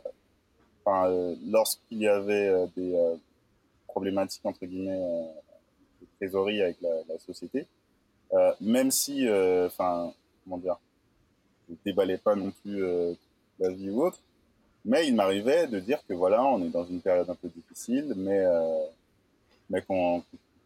lorsqu'il y avait des problématiques, entre guillemets, trésorerie avec la, société. Euh, même si, euh, enfin, comment dire, je déballais pas non plus euh, la vie ou autre, mais il m'arrivait de dire que voilà, on est dans une période un peu difficile, mais, mais qu'on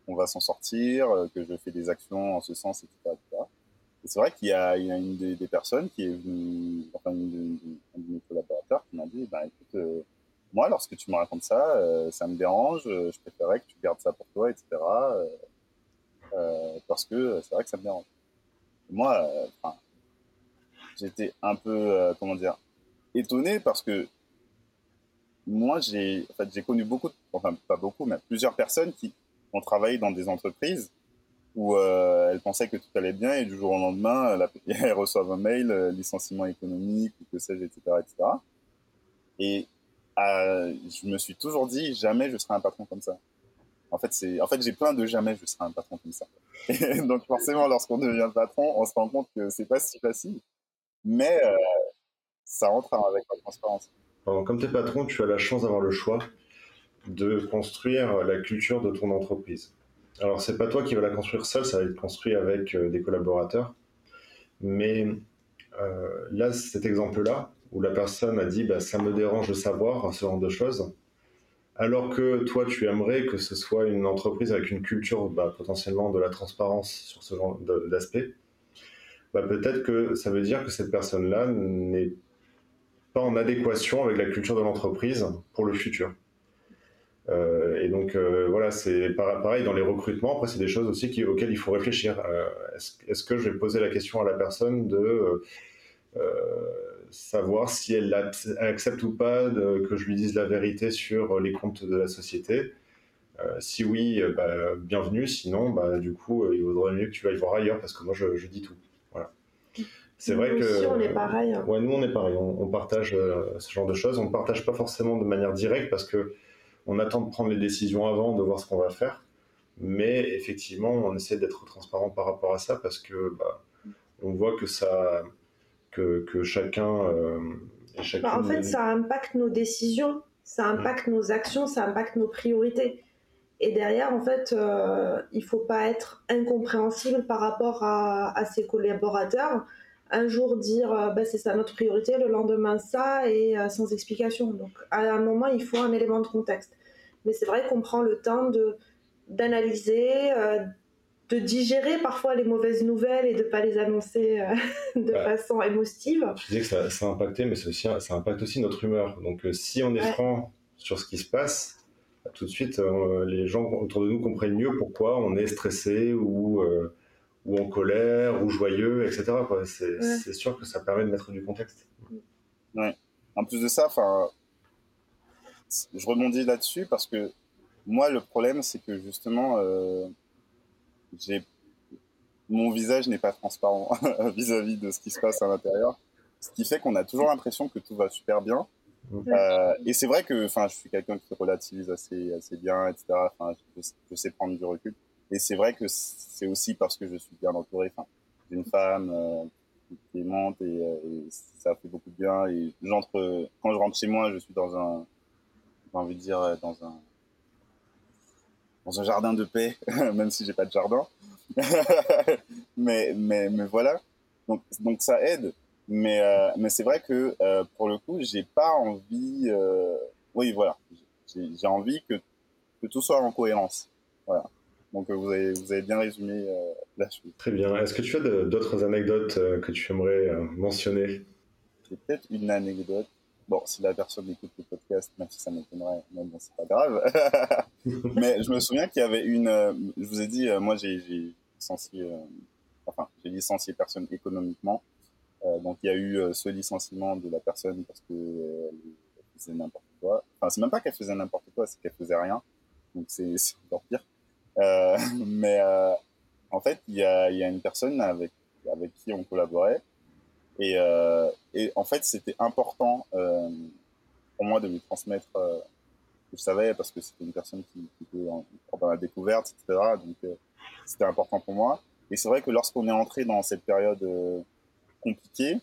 va s'en sortir, que je fais des actions en ce sens, etc. Et c'est vrai qu'il y y a une des, personnes qui est venue, enfin, une, de mes collaborateurs qui m'a dit, bah, écoute, moi, lorsque tu me racontes ça, ça me dérange, je préférerais que tu gardes ça pour toi, etc. Euh, parce que c'est vrai que ça me dérange. Moi, euh, j'étais un peu, euh, comment dire, étonné parce que moi, j'ai en fait, connu beaucoup, enfin pas beaucoup, mais plusieurs personnes qui ont travaillé dans des entreprises où euh, elle pensait que tout allait bien et du jour au lendemain, elle, *laughs* elle reçoit un mail, euh, licenciement économique ou que sais-je, etc., etc. Et euh, je me suis toujours dit jamais je serai un patron comme ça. En fait, c'est, en fait, j'ai plein de jamais je serai un patron comme ça. Et *laughs* donc forcément, lorsqu'on devient patron, on se rend compte que c'est pas si facile, mais euh, ça rentre avec la transparence. comme tu es patron, tu as la chance d'avoir le choix de construire la culture de ton entreprise. Alors, c'est pas toi qui vas la construire seul, ça va être construit avec euh, des collaborateurs. Mais euh, là, cet exemple-là, où la personne a dit bah, ça me dérange de savoir ce genre de choses, alors que toi, tu aimerais que ce soit une entreprise avec une culture bah, potentiellement de la transparence sur ce genre d'aspect, bah, peut-être que ça veut dire que cette personne-là n'est pas en adéquation avec la culture de l'entreprise pour le futur. Euh, et donc euh, voilà, c'est pareil dans les recrutements. Après, c'est des choses aussi qui, auxquelles il faut réfléchir. Euh, est-ce, que je vais poser la question à la personne de savoir si elle, accepte ou pas que je lui dise la vérité sur les comptes de la société? Si oui, bah, bienvenue. Sinon, bah, du coup, il vaudrait mieux que tu ailles voir ailleurs parce que moi, je, dis tout. Voilà. C'est vrai que. Aussi, on est pareil. Ouais, nous, on est pareil. On, on partage ce genre de choses. On ne partage pas forcément de manière directe parce que on attend de prendre les décisions avant, de voir ce qu'on va faire. Mais effectivement, on essaie d'être transparent par rapport à ça parce que bah, on voit que ça, que, chacun, euh, bah, en fait, ça impacte nos décisions, ça impacte nos actions, ça impacte nos priorités. Et derrière, en fait, euh, il faut pas être incompréhensible par rapport à, ses collaborateurs. Un jour dire bah, c'est ça notre priorité, le lendemain ça, et euh, sans explication. Donc à un moment, il faut un élément de contexte. Mais c'est vrai qu'on prend le temps de d'analyser, euh, de digérer parfois les mauvaises nouvelles et de pas les annoncer euh, *laughs* de façon émotive. Je disais que ça, ça a impacté, mais aussi, ça impacte aussi notre humeur. Donc euh, si on est franc sur ce qui se passe, tout de suite, les gens autour de nous comprennent mieux pourquoi on est stressé ou, ou en colère ou joyeux, etc. C'est sûr que ça permet de mettre du contexte. Ouais. En plus de ça, enfin je rebondis là-dessus parce que moi, le problème, c'est que justement, euh, j'ai mon visage n'est pas transparent *laughs* vis-à-vis de ce qui se passe à l'intérieur, ce qui fait qu'on a toujours l'impression que tout va super bien. Euh, et c'est vrai que, enfin, je suis quelqu'un qui relativise assez, assez bien, etc. Enfin, je, sais prendre du recul. Et c'est vrai que c'est aussi parce que je suis bien entouré. Enfin, j'ai une femme euh, qui aimante et, et, ça fait beaucoup de bien. Et j'entre, quand je rentre chez moi, je suis dans un j'ai envie de dire, euh, dans un, dans un jardin de paix, *laughs* même si j'ai pas de jardin. *laughs* mais, mais, mais voilà. Donc, donc ça aide. Mais, euh, mais c'est vrai que euh, pour le coup, j'ai pas envie. Oui, voilà. J'ai envie que, que tout soit en cohérence. Voilà. Donc vous avez, vous avez bien résumé la suite. Très bien. Est-ce que tu as d'autres anecdotes que tu aimerais mentionner? J'ai peut-être une anecdote. Bon, si la personne écoute le podcast, même si ça m'étonnerait, mais bon, c'est pas grave. *laughs* mais je me souviens qu'il y avait une. Euh, je vous ai dit, euh, moi, j'ai licencié. Euh, enfin, j'ai licencié personne économiquement. donc, il y a eu ce licenciement de la personne parce que faisait n'importe quoi. Enfin, c'est même pas qu'elle faisait n'importe quoi, c'est qu'elle faisait rien. Donc, c'est encore pire. *laughs* mais en fait, il y a, y a, une personne avec, avec qui on collaborait et, euh, et en fait, c'était important euh, pour moi de lui transmettre euh, ce que je savais parce que c'était une personne qui, qui était en, dans la découverte, etc. Donc, euh, c'était important pour moi. Et c'est vrai que lorsqu'on est entré dans cette période euh, compliquée,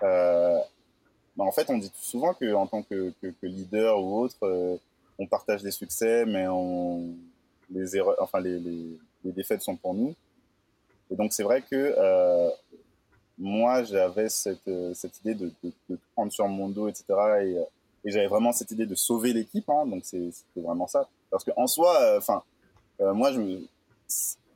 bah, en fait, on dit souvent que en tant que, que, que leader ou autre, on partage des succès, mais on, les erreurs, enfin les, les, les défaites sont pour nous. Et donc c'est vrai que euh, moi, j'avais cette, euh, cette idée de, de, de, prendre sur mon dos, etc. Et, euh, et j'avais vraiment cette idée de sauver l'équipe. Hein, donc, c'était vraiment ça. Parce qu'en soi, euh, enfin, moi, je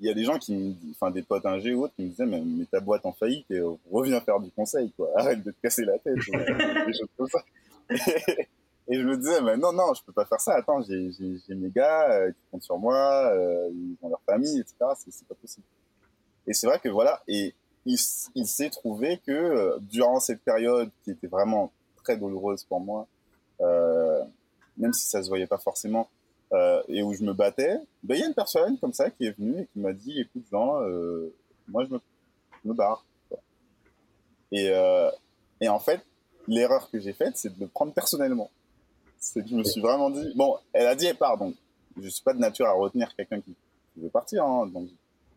il y a des gens qui enfin, des potes ingé ou autres, qui me disaient, mais, mais ta boîte en faillite et reviens faire du conseil, quoi. Arrête de te casser la tête. *laughs* des choses comme ça. Et, je me disais, mais non, non, je peux pas faire ça. Attends, j'ai mes gars qui comptent sur moi, ils ont leur famille, etc. C'est pas possible. Et c'est vrai que voilà, et il, s'est trouvé que euh, durant cette période qui était vraiment très douloureuse pour moi, euh, même si ça se voyait pas forcément, euh, et où je me battais, ben, il y a une personne comme ça qui est venue et qui m'a dit, écoute Jean, euh, moi je me, je me barre. Et, euh, et en fait, l'erreur que j'ai faite, c'est de le prendre personnellement. C'est que je me suis vraiment dit, bon, elle a dit, elle part, donc je suis pas de nature à retenir quelqu'un qui, veut partir, hein, donc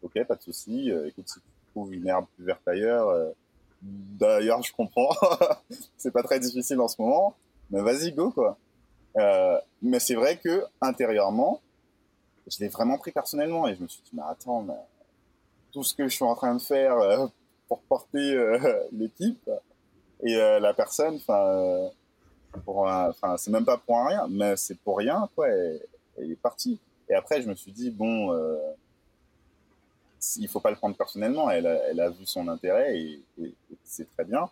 ok, pas de souci. Euh, écoute, si tu trouves une herbe plus verte ailleurs, euh, d'ailleurs, je comprends. *laughs* c'est pas très difficile en ce moment, mais vas-y, go, quoi. Euh, mais c'est vrai que intérieurement, je l'ai vraiment pris personnellement et je me suis dit, mais attends, mais tout ce que je suis en train de faire euh, pour porter euh, *laughs* l'équipe et euh, la personne, enfin, c'est même pas pour un rien, mais c'est pour rien, quoi. Et, est parti. Et après, je me suis dit, bon, euh, il faut pas le prendre personnellement. Elle a, vu son intérêt et, c'est très bien.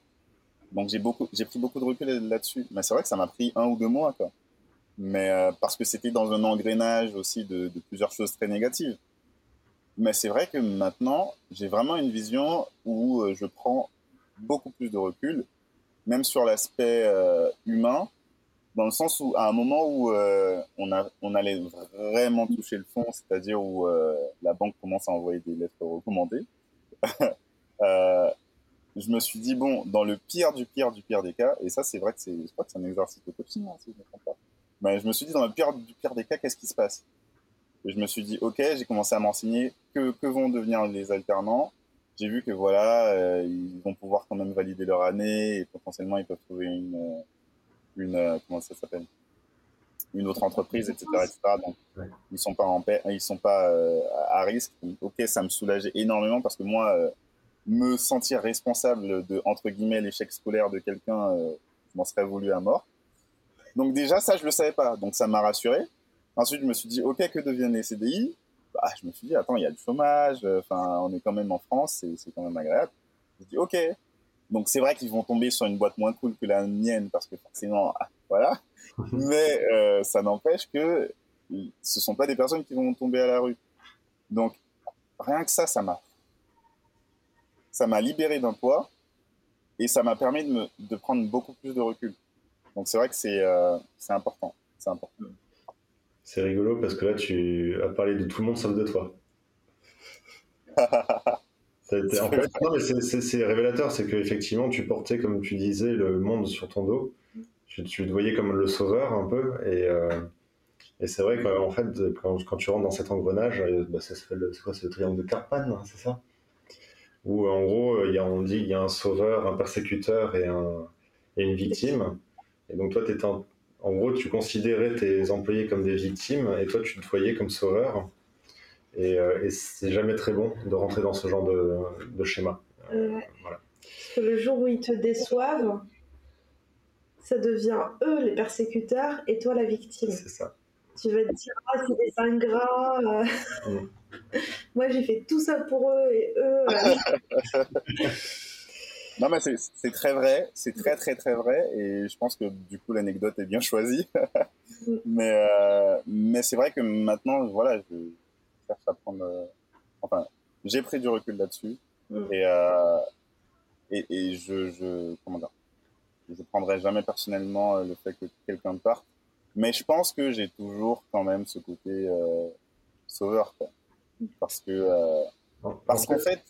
Donc j'ai beaucoup, j'ai pris beaucoup de recul là-dessus. Mais c'est vrai que ça m'a pris un ou deux mois, quoi. Mais euh, parce que c'était dans un engrenage aussi de, de plusieurs choses très négatives. Mais c'est vrai que maintenant, j'ai vraiment une vision où euh, je prends beaucoup plus de recul, même sur l'aspect euh, humain, dans le sens où à un moment où euh, on, allait vraiment toucher le fond, c'est-à-dire où euh, la banque commence à envoyer des lettres recommandées, *laughs* je me suis dit, bon, dans le pire du pire du pire des cas, et ça c'est vrai que c'est, je crois que c'est un exercice de coaching, si je ne me trompe pas, mais je me suis dit, dans le pire du pire des cas, qu'est-ce qui se passe? Et je me suis dit, ok, j'ai commencé à m'enseigner que vont devenir les alternants. J'ai vu que voilà, euh, ils vont pouvoir quand même valider leur année et potentiellement ils peuvent trouver une, euh, une euh, comment ça s'appelle, une autre entreprise, etc., etc. Donc Ouais. ils sont pas en paix, ils sont pas euh, à risque. Donc, ok, ça me soulageait énormément parce que moi, euh, me sentir responsable de entre guillemets l'échec scolaire de quelqu'un, euh, je m'en serais voulu à mort. Donc déjà ça, je le savais pas, donc ça m'a rassuré. Ensuite, je me suis dit, OK, que deviennent les CDI bah, Je me suis dit, attends, il y a du chômage, euh, enfin, on est quand même en France, c'est c'est quand même agréable. Je me suis dit, OK. Donc, c'est vrai qu'ils vont tomber sur une boîte moins cool que la mienne, parce que forcément, ah, voilà. Mais euh, ça n'empêche que ce sont pas des personnes qui vont tomber à la rue. Donc, rien que ça, ça m'a ça m'a libéré d'un poids et ça m'a permis de, me, de prendre beaucoup plus de recul. Donc, c'est vrai que c'est euh, c'est important. C'est important. C'est rigolo parce que là, tu as parlé de tout le monde sauf de toi. *laughs* Ça a été- en fait, non, mais c'est- révélateur, c'est qu'effectivement, tu portais, comme tu disais, le monde sur ton dos. Tu, tu te voyais comme le sauveur un peu. Et, euh, et c'est vrai qu'en fait, quand, quand tu rentres dans cet engrenage, euh, bah, c'est quoi, c'est le triangle de Karpman, hein, c'est ça? Où en gros, euh, il y a, on dit qu'il y a un sauveur, un persécuteur et, un, et une victime. Et donc, toi, t'étais en, en gros, tu considérais tes employés comme des victimes et toi, tu te voyais comme sauveur. Et, euh, et c'est jamais très bon de rentrer dans ce genre de, de schéma. Euh, Voilà. Parce que le jour où ils te déçoivent, ça devient eux les persécuteurs et toi la victime. C'est ça. Tu vas te dire, ah, c'est des ingrats. euh. Mm. *laughs* Moi, j'ai fait tout ça pour eux et eux. *laughs* Non, mais c'est c'est très vrai, c'est très très très vrai, et je pense que du coup l'anecdote est bien choisie. *laughs* mais euh, mais c'est vrai que maintenant, voilà, je cherche à prendre. euh, enfin, j'ai pris du recul là-dessus, Mm. et, euh, et et je je comment dire, je prendrai jamais personnellement euh, le fait que quelqu'un parte, mais je pense que j'ai toujours quand même ce côté euh, sauveur, quoi. parce que euh, parce qu'en fait,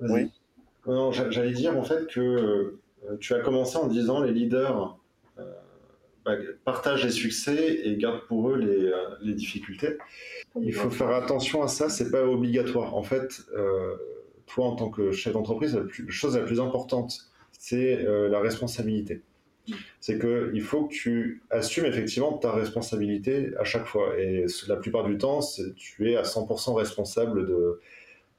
oui. Non, j'a- j'allais dire en fait que euh, tu as commencé en disant les leaders euh, bah, partagent les succès et gardent pour eux les, euh, les difficultés. Il faut faire attention à ça, c'est pas obligatoire. En fait, euh, toi en tant que chef d'entreprise, la plus- chose la plus importante, c'est euh, la responsabilité. C'est que il faut que tu assumes effectivement ta responsabilité à chaque fois. Et la plupart du temps, tu es à 100% responsable de,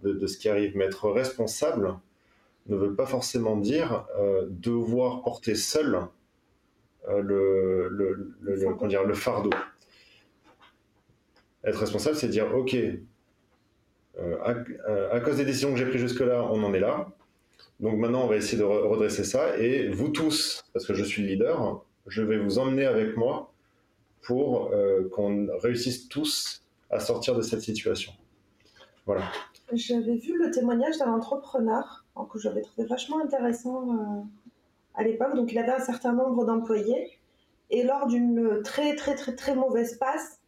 de, de ce qui arrive. Mais être responsable ne veut pas forcément dire euh, devoir porter seul euh, le, le, dire, le fardeau. Être responsable, c'est dire, OK, euh, à, cause des décisions que j'ai prises jusque-là, on en est là. Donc maintenant, on va essayer de re- redresser ça. Et vous tous, parce que je suis le leader, je vais vous emmener avec moi pour qu'on réussisse tous à sortir de cette situation. Voilà. J'avais vu le témoignage d'un entrepreneur que j'avais trouvé vachement intéressant euh, à l'époque. Donc, il avait un certain nombre d'employés. Et lors d'une très, très, très, très mauvaise passe,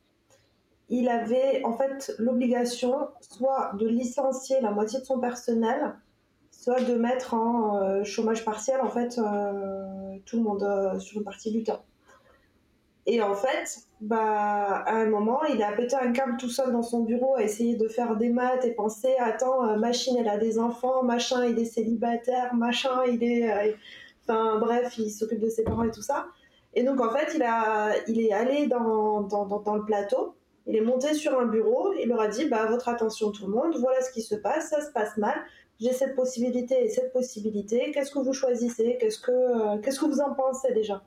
il avait en fait l'obligation soit de licencier la moitié de son personnel, soit de mettre en euh, chômage partiel en fait euh, tout le monde sur une partie du temps. Et en fait, bah, à un moment, il a pété un câble tout seul dans son bureau à essayer de faire des maths et penser attends, machine, elle a des enfants, machin, il est célibataire, machin, il est. Enfin, bref, il s'occupe de ses parents et tout ça. Et donc, en fait, il, a, il est allé dans, dans, dans, le plateau, il est monté sur un bureau, il leur a dit bah, Votre attention, tout le monde, voilà ce qui se passe, ça se passe mal, j'ai cette possibilité et cette possibilité, qu'est-ce que vous choisissez Qu'est-ce que, euh, qu'est-ce que vous en pensez déjà?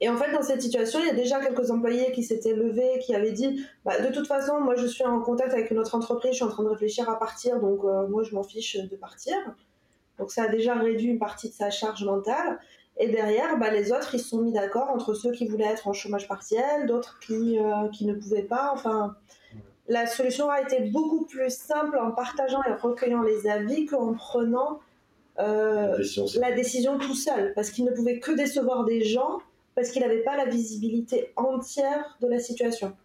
Et en fait, dans cette situation, il y a déjà quelques employés qui s'étaient levés, qui avaient dit bah, De toute façon, moi, je suis en contact avec une autre entreprise, je suis en train de réfléchir à partir, donc euh, moi, je m'en fiche de partir. Donc, ça a déjà réduit une partie de sa charge mentale. Et derrière, bah, les autres, ils se sont mis d'accord entre ceux qui voulaient être en chômage partiel, d'autres qui, euh, qui ne pouvaient pas. Enfin, la solution a été beaucoup plus simple en partageant et recueillant les avis qu'en prenant euh, la, décision. tout seul. Parce qu'il ne pouvait que décevoir des gens, parce qu'il n'avait pas la visibilité entière de la situation.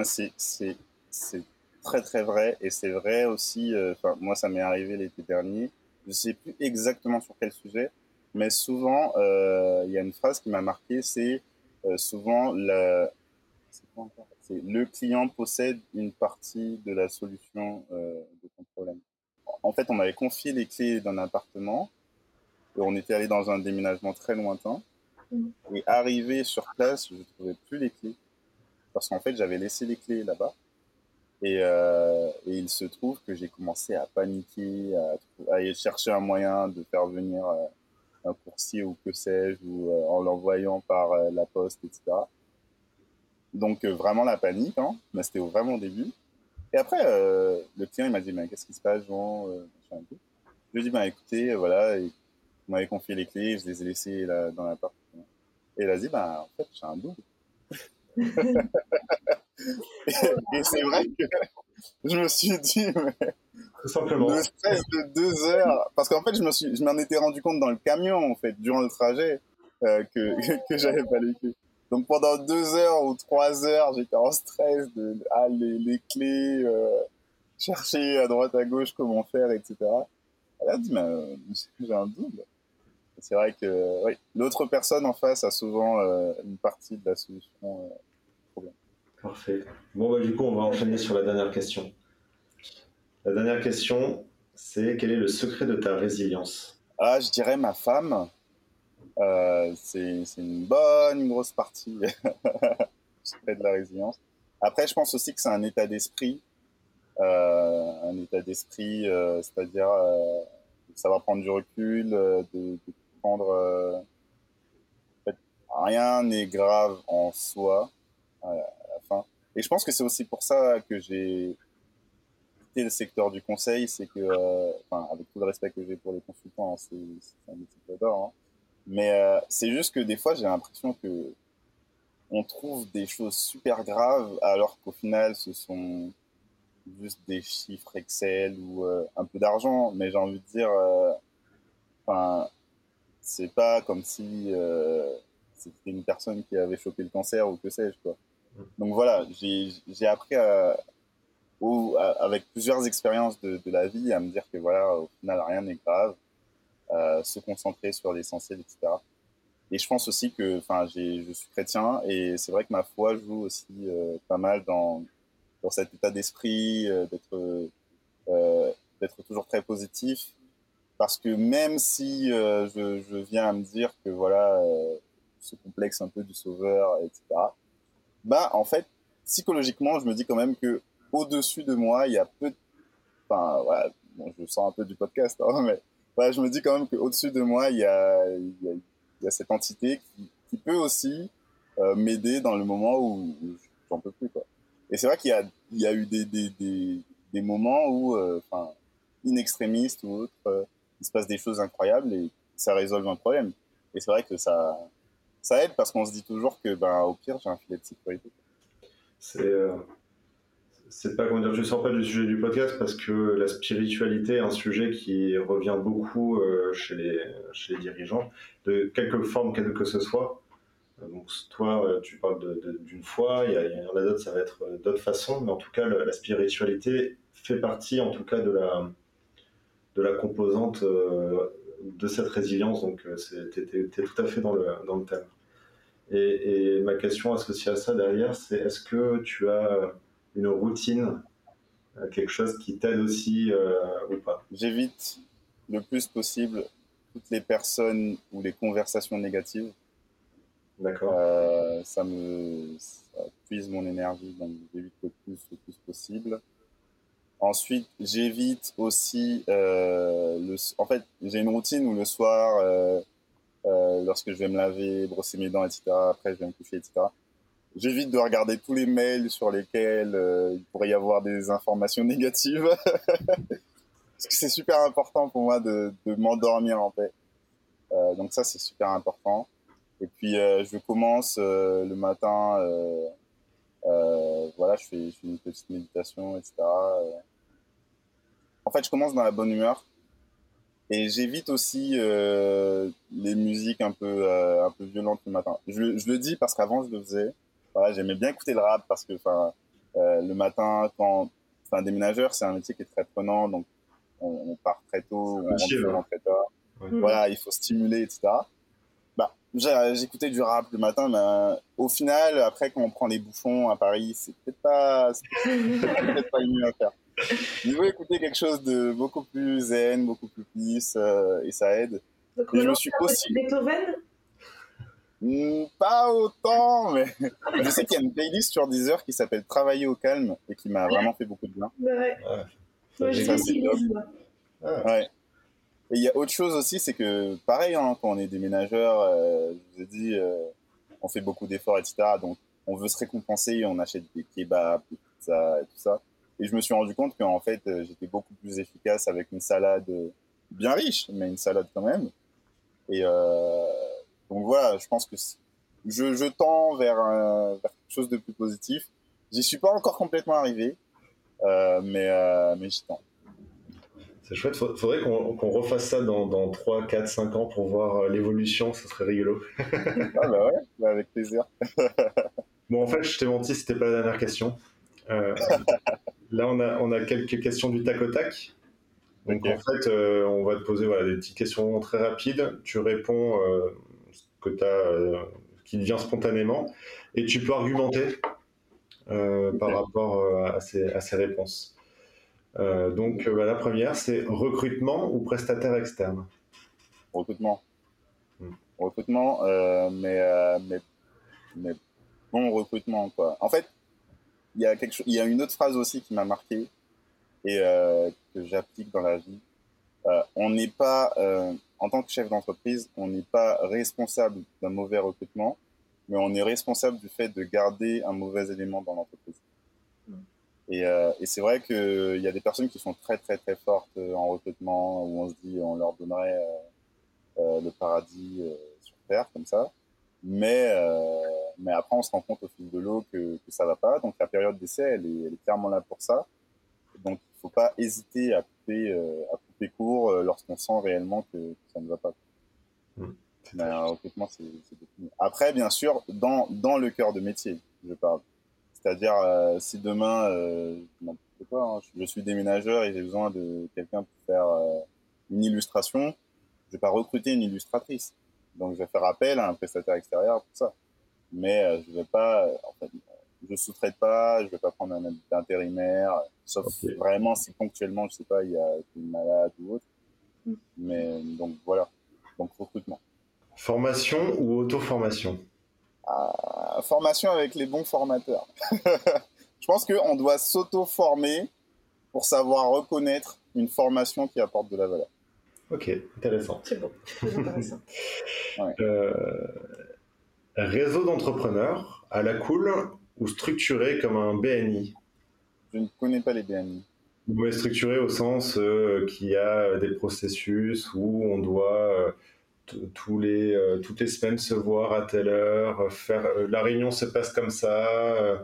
C'est très très vrai. Et c'est vrai aussi, euh, moi ça m'est arrivé l'été dernier je sais plus exactement sur quel sujet, mais souvent, euh, il y a une phrase qui m'a marqué, c'est euh, souvent le, client possède une partie de la solution de ton problème. En fait, on m'avait confié les clés d'un appartement et on était allé dans un déménagement très lointain. Mmh. Et arrivé sur place, je ne trouvais plus les clés parce qu'en fait, j'avais laissé les clés là-bas. Euh, et, il se trouve que j'ai commencé à paniquer, à, à, chercher un moyen de faire venir euh, un coursier ou que sais-je, ou euh, en l'envoyant par la poste, etc. Donc vraiment la panique, hein, mais c'était vraiment au début. Et après, le client il m'a dit mais qu'est-ce qui se passe, Jean Je lui ai dit bah écoutez, voilà, il m'avait confié les clés, je les ai laissées là, dans l'appart. Et il a dit bah en fait j'ai un double. *laughs* et, c'est vrai que je me suis dit, mais Tout simplement. le stress de deux heures, parce qu'en fait, je me suis, je m'en étais rendu compte dans le camion, en fait, durant le trajet, euh, que, *laughs* que j'avais pas les clés. Donc pendant deux heures ou trois heures, j'étais en stress de ah, les, les clés, euh, chercher à droite à gauche comment faire, etc. Elle a dit, mais euh, j'ai un double. C'est vrai que oui, l'autre personne en face a souvent une partie de la solution Parfait. Bon, bah, du coup, on va enchaîner sur la dernière question. La dernière question, c'est quel est le secret de ta résilience? Ah, je dirais ma femme. Euh, c'est une bonne, grosse partie *laughs* du secret de la résilience. Après, je pense aussi que c'est un état d'esprit. Euh, un état d'esprit, euh, c'est-à-dire savoir prendre du recul, de, de fait, rien n'est grave en soi. Et je pense que c'est aussi pour ça que j'ai quitté le secteur du conseil, c'est que, euh, avec tout le respect que j'ai pour les consultants, hein, c'est un métier que j'adore, hein. mais euh, c'est juste que des fois j'ai l'impression que on trouve des choses super graves alors qu'au final ce sont juste des chiffres Excel ou euh, un peu d'argent, mais j'ai envie de dire, enfin, c'est pas comme si c'était une personne qui avait chopé le cancer ou que sais-je quoi. Donc voilà, j'ai appris avec plusieurs expériences de, la vie à me dire que voilà, au final, rien n'est grave, euh, se concentrer sur l'essentiel, etc. Et je pense aussi que, enfin, je suis chrétien et c'est vrai que ma foi joue aussi euh, pas mal dans, dans cet état d'esprit, euh, d'être d'être toujours très positif. Parce que même si je, je, viens à me dire que voilà, ce complexe un peu du sauveur, etc., bah en fait psychologiquement je me dis quand même que au-dessus de moi il y a peu enfin voilà bon, je sens un peu du podcast hein, mais voilà, je me dis quand même qu'au-dessus de moi il y a, il y a, il y a cette entité qui, qui peut aussi euh, m'aider dans le moment où, j'en peux plus quoi et c'est vrai qu'il y a il y a eu des des, des, des moments où euh, enfin inextrémistes ou autres euh, il se passe des choses incroyables et ça résolve un problème et c'est vrai que ça ça aide parce qu'on se dit toujours que, ben, au pire, j'ai un filet de sécurité. C'est. Euh, c'est pas comment dire, je sors pas du sujet du podcast parce que la spiritualité est un sujet qui revient beaucoup euh, chez, les, chez les dirigeants, de quelque forme, quelle que ce soit. Donc toi, tu parles d'une foi, il y, en a d'autres, ça va être d'autres façons, mais en tout cas, la spiritualité fait partie, en tout cas, de la, de la composante euh, de cette résilience. Donc, tu es, tout à fait dans le, dans le thème. Et, et, ma question associée à ça derrière, c'est est-ce que tu as une routine, quelque chose qui t'aide aussi ou pas? J'évite le plus possible toutes les personnes ou les conversations négatives D'accord. Euh, ça me ça puise mon énergie, donc j'évite le plus, le plus possible. Ensuite, j'évite aussi euh, le. En fait, j'ai une routine où le soir, euh, euh, lorsque je vais me laver, brosser mes dents, etc. Après, je vais me coucher, etc. J'évite de regarder tous les mails sur lesquels euh, il pourrait y avoir des informations *laughs* négatives. Parce que c'est super important pour moi de, de m'endormir en paix. Euh, donc ça, c'est super important. Et puis, euh, je commence le matin, euh, voilà, je fais, je fais, une petite méditation, etc. En fait, je commence dans la bonne humeur. Et j'évite aussi les musiques un peu, un peu violentes le matin. Je, je le dis parce qu'avant, je le faisais. Voilà, J'aimais bien écouter le rap parce que le matin, quand, un déménageur, c'est un métier qui est très prenant. Donc, on, part très tôt, on rentre hein. très tard. Voilà, il faut stimuler, etc j'écoutais du rap le matin, mais euh, au final, après, quand on prend les bouffons à Paris, c'est peut-être pas, peut-être pas mieux à faire. Il faut écouter quelque chose de beaucoup plus zen, beaucoup plus peace, euh, et ça aide. Donc, et je me suis aussi. Beethoven? Hmm, Pas autant, mais je sais qu'il y a une playlist sur Deezer qui s'appelle Travailler au calme et qui m'a vraiment fait beaucoup de bien. Ouais. ouais. ouais. ouais. Et il y a autre chose aussi, c'est que pareil, hein, quand on est déménageur, euh, je vous ai dit, euh, on fait beaucoup d'efforts, etc. Donc on veut se récompenser, on achète des kebabs, des pizzas et tout ça. Et je me suis rendu compte qu'en fait, euh, j'étais beaucoup plus efficace avec une salade bien riche, mais une salade quand même. Et donc voilà, je pense que je, je tends vers, vers, quelque chose de plus positif. J'y suis pas encore complètement arrivé, mais, mais j'y tends. C'est chouette. Faudrait qu'on refasse ça dans, dans 3, 4, 5 ans pour voir euh, l'évolution. Ça serait rigolo. *laughs* ah bah ouais, bah avec plaisir. *laughs* bon, en fait, je t'ai menti, c'était pas la dernière question. Euh, là, on a, on a quelques questions du tac au tac. Donc, en fait, euh, on va te poser voilà, des petites questions très rapides. Tu réponds ce que as, qui vient spontanément. Et tu peux argumenter par rapport à ces, à ces réponses. Euh, donc euh, bah, la première, c'est recrutement ou prestataire externe Recrutement. Hmm. Recrutement, euh, mais, mais, mais, bon recrutement. Quoi. En fait, il y, a quelque chose, il y a une autre phrase aussi qui m'a marqué et que j'applique dans la vie. on n'est pas, en tant que chef d'entreprise, on n'est pas responsable d'un mauvais recrutement, mais on est responsable du fait de garder un mauvais élément dans l'entreprise. Et, euh, et c'est vrai qu'il y a des personnes qui sont très très très fortes euh, en recrutement, où on se dit on leur donnerait euh, euh le paradis euh, sur Terre, comme ça. Mais, mais après, on se rend compte au fil de l'eau que, que ça va pas. Donc la période d'essai, elle est, elle est clairement là pour ça. Donc il faut pas hésiter à couper, à couper court lorsqu'on sent réellement que, que, ça ne va pas. Mmh. Mais recrutement, c'est Après, bien sûr, dans, dans le cœur de métier, je parle. C'est-à-dire, euh, si demain, euh, hein, je suis déménageur et j'ai besoin de quelqu'un pour faire euh, une illustration, je vais pas recruter une illustratrice. Donc, je vais faire appel à un prestataire extérieur pour ça. Mais je vais pas, en fait, je sous-traite pas, je vais pas prendre un intérimaire, sauf vraiment si ponctuellement, je sais pas, il y a une malade ou autre. Mm. Mais donc voilà, donc recrutement. Formation ou auto-formation? Formation avec les bons formateurs. *laughs* je pense qu'on doit s'auto-former pour savoir reconnaître une formation qui apporte de la valeur. Ok, intéressant. C'est bon, *laughs* intéressant. Euh, réseau d'entrepreneurs à la cool ou structuré comme un BNI Je ne connais pas les BNI. Vous structuré au sens euh, qu'il y a des processus où on doit euh, tous les, euh, toutes les semaines se voir à telle heure, faire euh, la réunion se passe comme ça. Euh,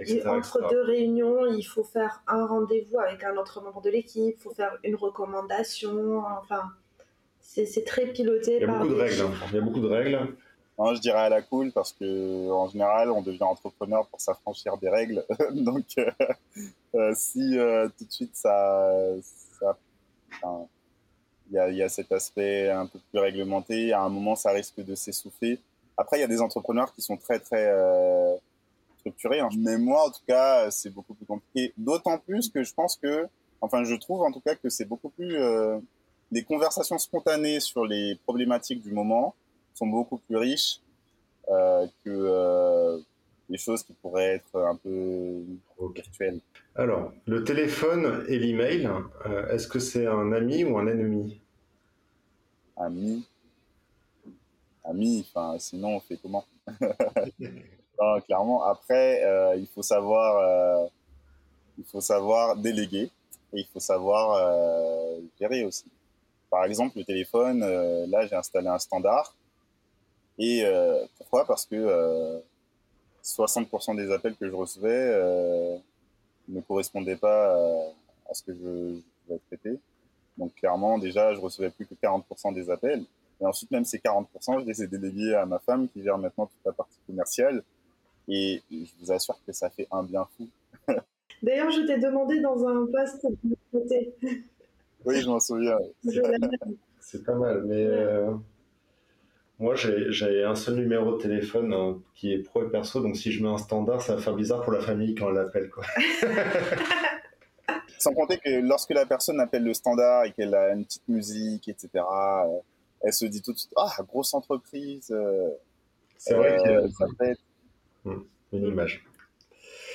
etc., Et entre deux réunions, il faut faire un rendez-vous avec un autre membre de l'équipe, il faut faire une recommandation, enfin, c'est très piloté. Il y a beaucoup de règles. Hein. Il y a beaucoup de règles. Non, je dirais à la cool parce que en général, on devient entrepreneur pour s'affranchir des règles. *laughs* Donc, euh, euh, si euh, tout de suite ça, ça il y, a, y, a, cet aspect un peu plus réglementé, à un moment, ça risque de s'essouffler. Après, il y a des entrepreneurs qui sont très très structurés. Hein. Mais moi, en tout cas, c'est beaucoup plus compliqué. D'autant plus que je pense que, enfin, je trouve en tout cas que c'est beaucoup plus les conversations spontanées sur les problématiques du moment sont beaucoup plus riches euh, que euh, les choses qui pourraient être un peu virtuelles. Alors, le téléphone et l'email, euh, est-ce que c'est un ami ou un ennemi? Ami. Ami, enfin, sinon on fait comment? *laughs* Non, Clairement, après, il faut savoir, il faut savoir déléguer et il faut savoir gérer aussi. Par exemple, le téléphone, là, j'ai installé un standard et euh, pourquoi? Parce que 60% euh, des appels que je recevais euh, ne correspondaient pas à ce que je, pouvais traiter. Donc clairement, déjà, je recevais plus que 40% des appels. Et ensuite, même ces 40%, je les ai délégués à ma femme qui gère maintenant toute la partie commerciale. Et je vous assure que ça fait un bien fou. *laughs* D'ailleurs, je t'ai demandé dans un post de côté. Oui, je m'en souviens. C'est pas mal, mais moi, j'ai un seul numéro de téléphone hein, qui est pro et perso, donc si je mets un standard, ça va faire bizarre pour la famille quand elle l'appelle. *laughs* Sans compter que lorsque la personne appelle le standard et qu'elle a une petite musique, etc., euh, elle se dit tout de suite Ah, grosse entreprise. Euh, C'est vrai euh, que ça fait hmm, une image.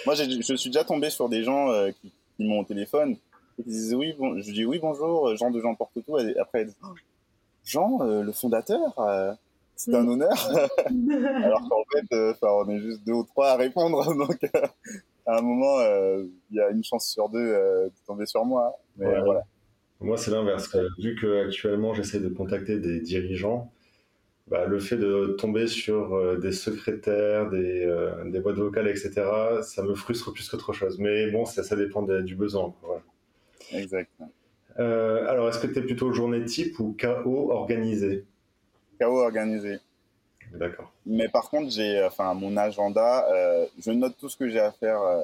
Moi, je suis déjà tombé sur des gens qui, m'ont au téléphone et qui disent oui, bon, je dis oui, bonjour, Jean de Jean Porte tout. Et après, elle dit, oh, Jean, le fondateur c'est un honneur. *laughs* Alors qu'en fait, euh, on est juste deux ou trois à répondre. Donc, euh, à un moment, euh, il y a une chance sur deux de tomber sur moi. Mais voilà. Moi, c'est l'inverse. Vu qu'actuellement, j'essaie de contacter des dirigeants, bah, le fait de tomber sur des secrétaires, des, des, boîtes vocales, etc., ça me frustre plus qu'autre chose. Mais bon, ça, ça dépend du besoin. Exact. alors, est-ce que tu es plutôt journée type ou KO organisé organisé. D'accord. Mais par contre, j'ai, enfin, mon agenda, euh, je note tout ce que j'ai à faire euh,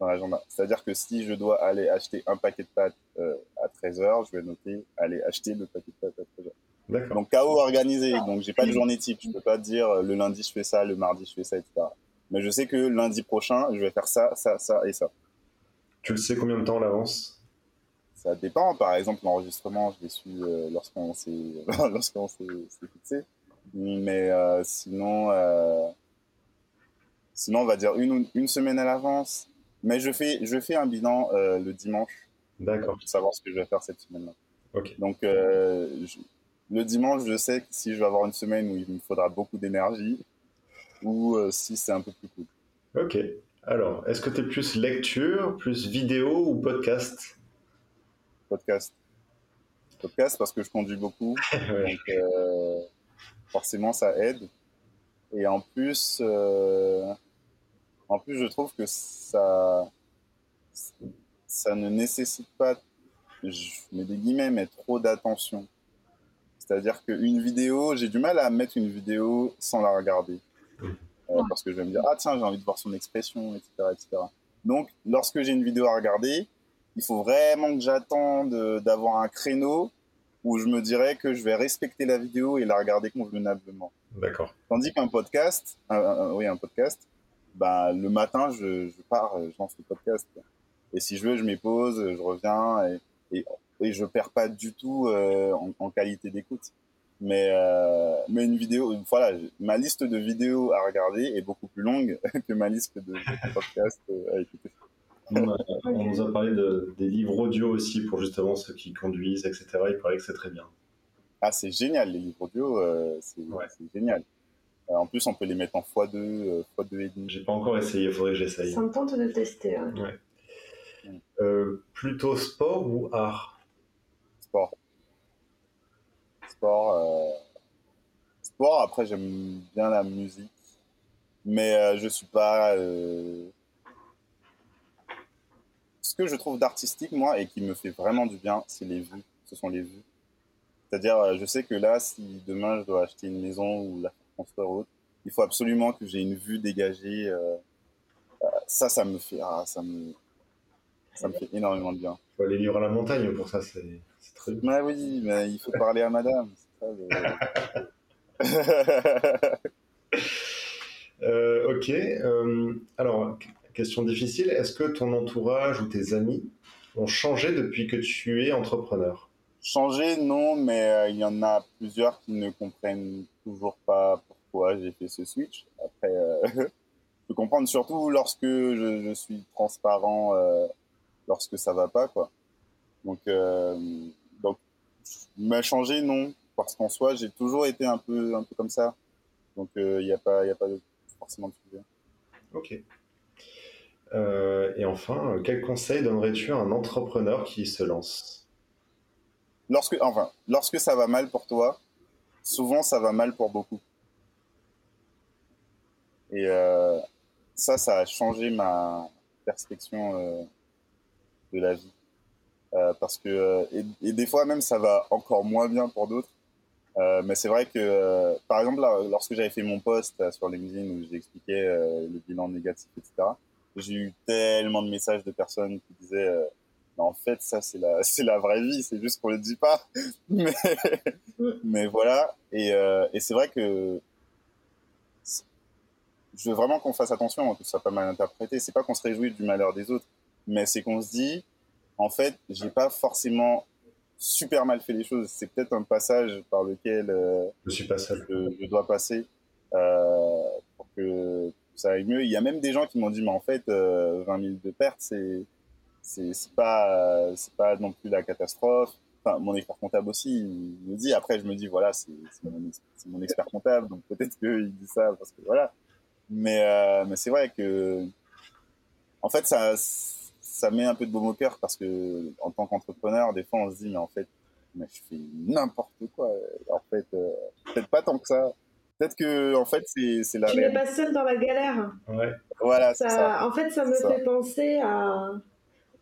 dans l'agenda. C'est-à-dire que si je dois aller acheter un paquet de pâtes euh, à 13h, je vais noter aller acheter le paquet de pâtes à 13h. D'accord. Donc, chaos organisé. Donc, j'ai pas de journée type. Je peux pas dire le lundi, je fais ça, le mardi, je fais ça, etc. Mais je sais que lundi prochain, je vais faire ça, ça, ça et ça. Tu le sais combien de temps à l'avance? Ça dépend. Par exemple, l'enregistrement, je l'ai su euh, lorsqu'on s'est *laughs* lorsqu'on s'est fixé. Mais euh, sinon, euh, sinon, on va dire une, une semaine à l'avance. Mais je fais, je fais un bilan le dimanche. D'accord. Pour savoir ce que je vais faire cette semaine-là. Ok. Donc, le dimanche, je sais si je vais avoir une semaine où il me faudra beaucoup d'énergie ou si c'est un peu plus cool. Ok. Alors, est-ce que tu es plus lecture, plus vidéo ou podcast? Podcast. Podcast parce que je conduis beaucoup. *laughs* donc, euh, forcément, ça aide. Et en plus, euh, en plus, je trouve que ça, ça ne nécessite pas, je mets des guillemets, mais trop d'attention. C'est-à-dire qu'une vidéo, j'ai du mal à mettre une vidéo sans la regarder. Euh, parce que je vais me dire, ah tiens, j'ai envie de voir son expression, etc. etc. Donc, lorsque j'ai une vidéo à regarder, il faut vraiment que j'attende d'avoir un créneau où je me dirais que je vais respecter la vidéo et la regarder convenablement. D'accord. Tandis qu'un podcast, oui, un podcast, bah, le matin, je, je pars, je lance le podcast. Et si je veux, je m'y pose, je reviens et, et, et, je perds pas du tout euh, en, qualité d'écoute. Mais, euh, mais une vidéo, voilà, ma liste de vidéos à regarder est beaucoup plus longue *laughs* que ma liste de, de podcasts à écouter. On, nous a parlé de, des livres audio aussi pour justement ceux qui conduisent, etc. Il paraît que c'est très bien. Ah, c'est génial, les livres audio, euh, c'est génial. Euh, en plus, on peut les mettre en x2, euh, x2 et demi. J'ai pas encore essayé, il faudrait que j'essaye. Ça me tente de tester. Ouais. plutôt sport ou art? Sport. Sport. Sport, après, j'aime bien la musique. Mais je suis pas ce que je trouve d'artistique, moi, et qui me fait vraiment du bien, c'est les vues. Ce sont les vues. C'est-à-dire, euh, je sais que là, si demain je dois acheter une maison ou la ou autre, il faut absolument que j'ai une vue dégagée. Euh, euh, ça, ça me fait, ah, ça me, ça me fait énormément de bien. Il faut aller vivre à la montagne pour ça, c'est très bien. Mais oui, mais il faut parler à madame. c'est ça, le- *laughs* Euh, ok. euh, alors, question difficile. Est-ce que ton entourage ou tes amis ont changé depuis que tu es entrepreneur? Changer, non, mais euh, il y en a plusieurs qui ne comprennent toujours pas pourquoi j'ai fait ce switch. Après, euh, *laughs* je peux comprendre surtout lorsque je, je suis transparent, euh, lorsque ça va pas, quoi. Donc, euh, donc, m'a changé, non, parce qu'en soi, j'ai toujours été un peu, un peu comme ça. Donc, il n'y a pas, il y a pas forcément de sujet. Ok. Euh, et enfin, euh, quel conseil donnerais-tu à un entrepreneur qui se lance? Lorsque, ça va mal pour toi, souvent ça va mal pour beaucoup. Et euh, ça, ça a changé ma perception de la vie. Parce que, et, des fois même, ça va encore moins bien pour d'autres. Mais c'est vrai que, par exemple, lorsque j'avais fait mon post sur LinkedIn où j'expliquais le bilan négatif, etc., j'ai eu tellement de messages de personnes qui disaient euh, en fait, ça, c'est la, *laughs* c'est la vraie vie, c'est juste qu'on le dit pas. *laughs* Mais, mais voilà. Et, euh, et c'est vrai que je veux vraiment qu'on fasse attention, hein, que ce soit pas mal interprété. C'est pas qu'on se réjouit du malheur des autres, mais c'est qu'on se dit, en fait, j'ai pas forcément super mal fait les choses. C'est peut-être un passage par lequel euh, Je suis pas seul. je, je dois passer euh, pour que ça aille mieux. Il y a même des gens qui m'ont dit, mais en fait, euh, 20 000 de pertes, c'est c'est pas euh, c'est pas non plus la catastrophe. Enfin, mon expert comptable aussi il me dit. Après, je me dis, voilà, c'est mon expert comptable, donc peut-être qu'il dit ça parce que voilà. Mais euh, mais c'est vrai que en fait, ça ça met un peu de baume au cœur parce que en tant qu'entrepreneur, des fois, on se dit, mais en fait, mais je fais n'importe quoi. En fait, euh, peut-être pas tant que ça. Peut-être que, en fait, c'est c'est la Tu n'es pas seul dans la galère. Ouais. Voilà, c'est Ça, ça. en fait, ça me ça. fait penser à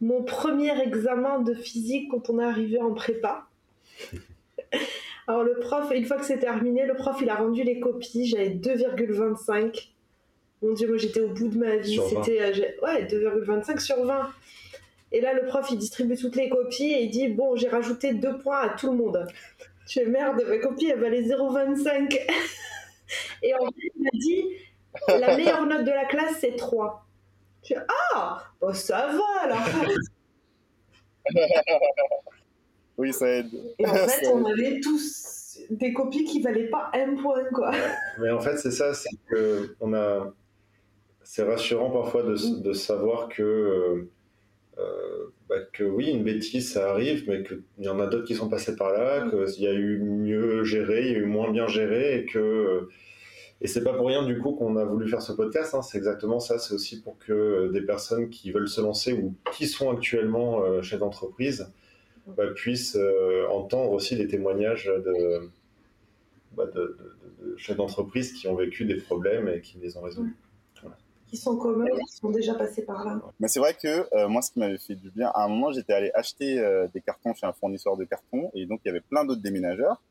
mon premier examen de physique quand on est arrivé en prépa. *laughs* Alors le prof, une fois que c'est terminé, le prof il a rendu les copies, j'avais 2,25. Mon dieu, moi j'étais au bout de ma vie. Sur 20. C'était euh, ouais, 2,25 sur 20. Et là le prof il distribue toutes les copies et il dit bon, j'ai rajouté deux points à tout le monde. Je fais merde, ma copie elle valait 0,25. *laughs* et en fait, il m'a dit la meilleure note de la classe c'est 3. Je fais, ah, bon, ça va alors. *laughs* Oui, ça aide. Et en fait, on avait tous des copies qui valaient pas un point, quoi. Mais en fait, c'est ça, c'est que on a. C'est rassurant parfois de, de savoir que, euh, bah, que oui, une bêtise, ça arrive, mais qu'il y en a d'autres qui sont passés par là, qu'il y a eu mieux géré, il y a eu moins bien géré, et que. Et c'est pas pour rien du coup qu'on a voulu faire ce podcast, hein, c'est exactement ça, c'est aussi pour que euh, des personnes qui veulent se lancer ou qui sont actuellement euh, chefs d'entreprise bah, puissent euh, entendre aussi les témoignages de, bah, de, de- de chefs d'entreprise qui ont vécu des problèmes et qui les ont résolus. Qui sont communs, qui sont déjà passés par là. Mais c'est vrai que euh, moi, ce qui m'avait fait du bien, à un moment, j'étais allé acheter euh, des cartons chez un fournisseur de cartons, et donc il y avait plein d'autres déménageurs.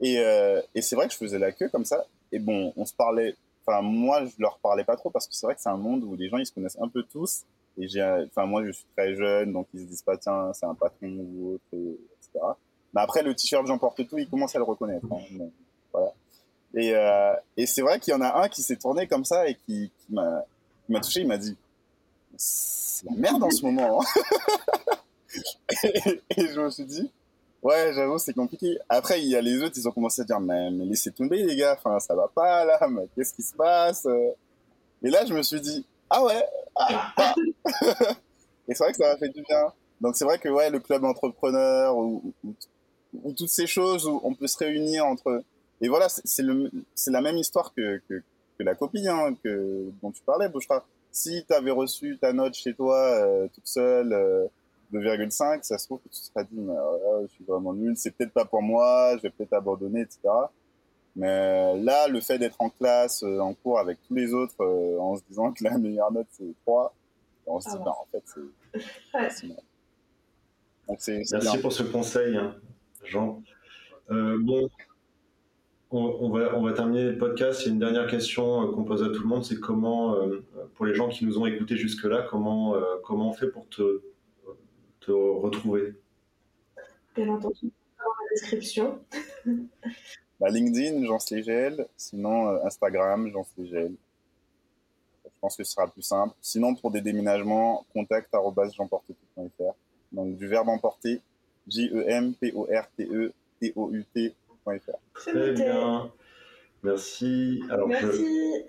Et, euh, et c'est vrai que je faisais la queue comme ça. Et bon, on se parlait. Enfin, moi, je leur parlais pas trop parce que c'est vrai que c'est un monde où les gens ils se connaissent un peu tous. Et j'ai, enfin, moi, je suis très jeune, donc ils se disent pas tiens, c'est un patron ou autre, et- etc. Mais après, le t-shirt j'emporte tout, ils commencent à le reconnaître. hein. Voilà. Et, euh, et c'est vrai qu'il y en a un qui s'est tourné comme ça et qui, m'a, touché. Il m'a dit c'est la merde en ce moment. hein. *laughs* et, je me suis dit, ouais, j'avoue, c'est compliqué. Après, il y a les autres, ils ont commencé à dire, mais, laissez tomber, les gars, enfin, ça va pas, là, mais qu'est-ce qui se passe? Et là, je me suis dit, ah ouais, ah, ah. *laughs* Et c'est vrai que ça m'a fait du bien. Donc, c'est vrai que, ouais, le club entrepreneur ou toutes ces choses où on peut se réunir entre. Et voilà, c'est la même histoire que, que, que la copie hein, que, dont tu parlais, Bouchra si tu avais reçu ta note chez toi euh, toute seule, euh, 2,5, ça se trouve que tu te serais dit, mais, euh, je suis vraiment nul, c'est peut-être pas pour moi, je vais peut-être abandonner, etc. Mais là, le fait d'être en classe, euh, en cours avec tous les autres, euh, en se disant que la meilleure note c'est 3, on se dit, Ah non, en fait, *laughs* c'est Merci bien. pour ce conseil, hein, Jean. Euh, bon, on, va, on va terminer le podcast. Il y a une dernière question qu'on pose à tout le monde, c'est comment, pour les gens qui nous ont écoutés jusque-là, comment, comment on fait pour te, te retrouver? Bien entendu, dans la description. *laughs* Bah, LinkedIn, Jean Slegel. Sinon, Instagram, Jean Slegel. Je pense que ce sera plus simple. Sinon, pour des déménagements, contact jeanportetout.fr. Donc, du verbe emporter, J-E-M-P-O-R-T-E-T-O-U-T.fr. Très bien. Merci. Alors, Merci.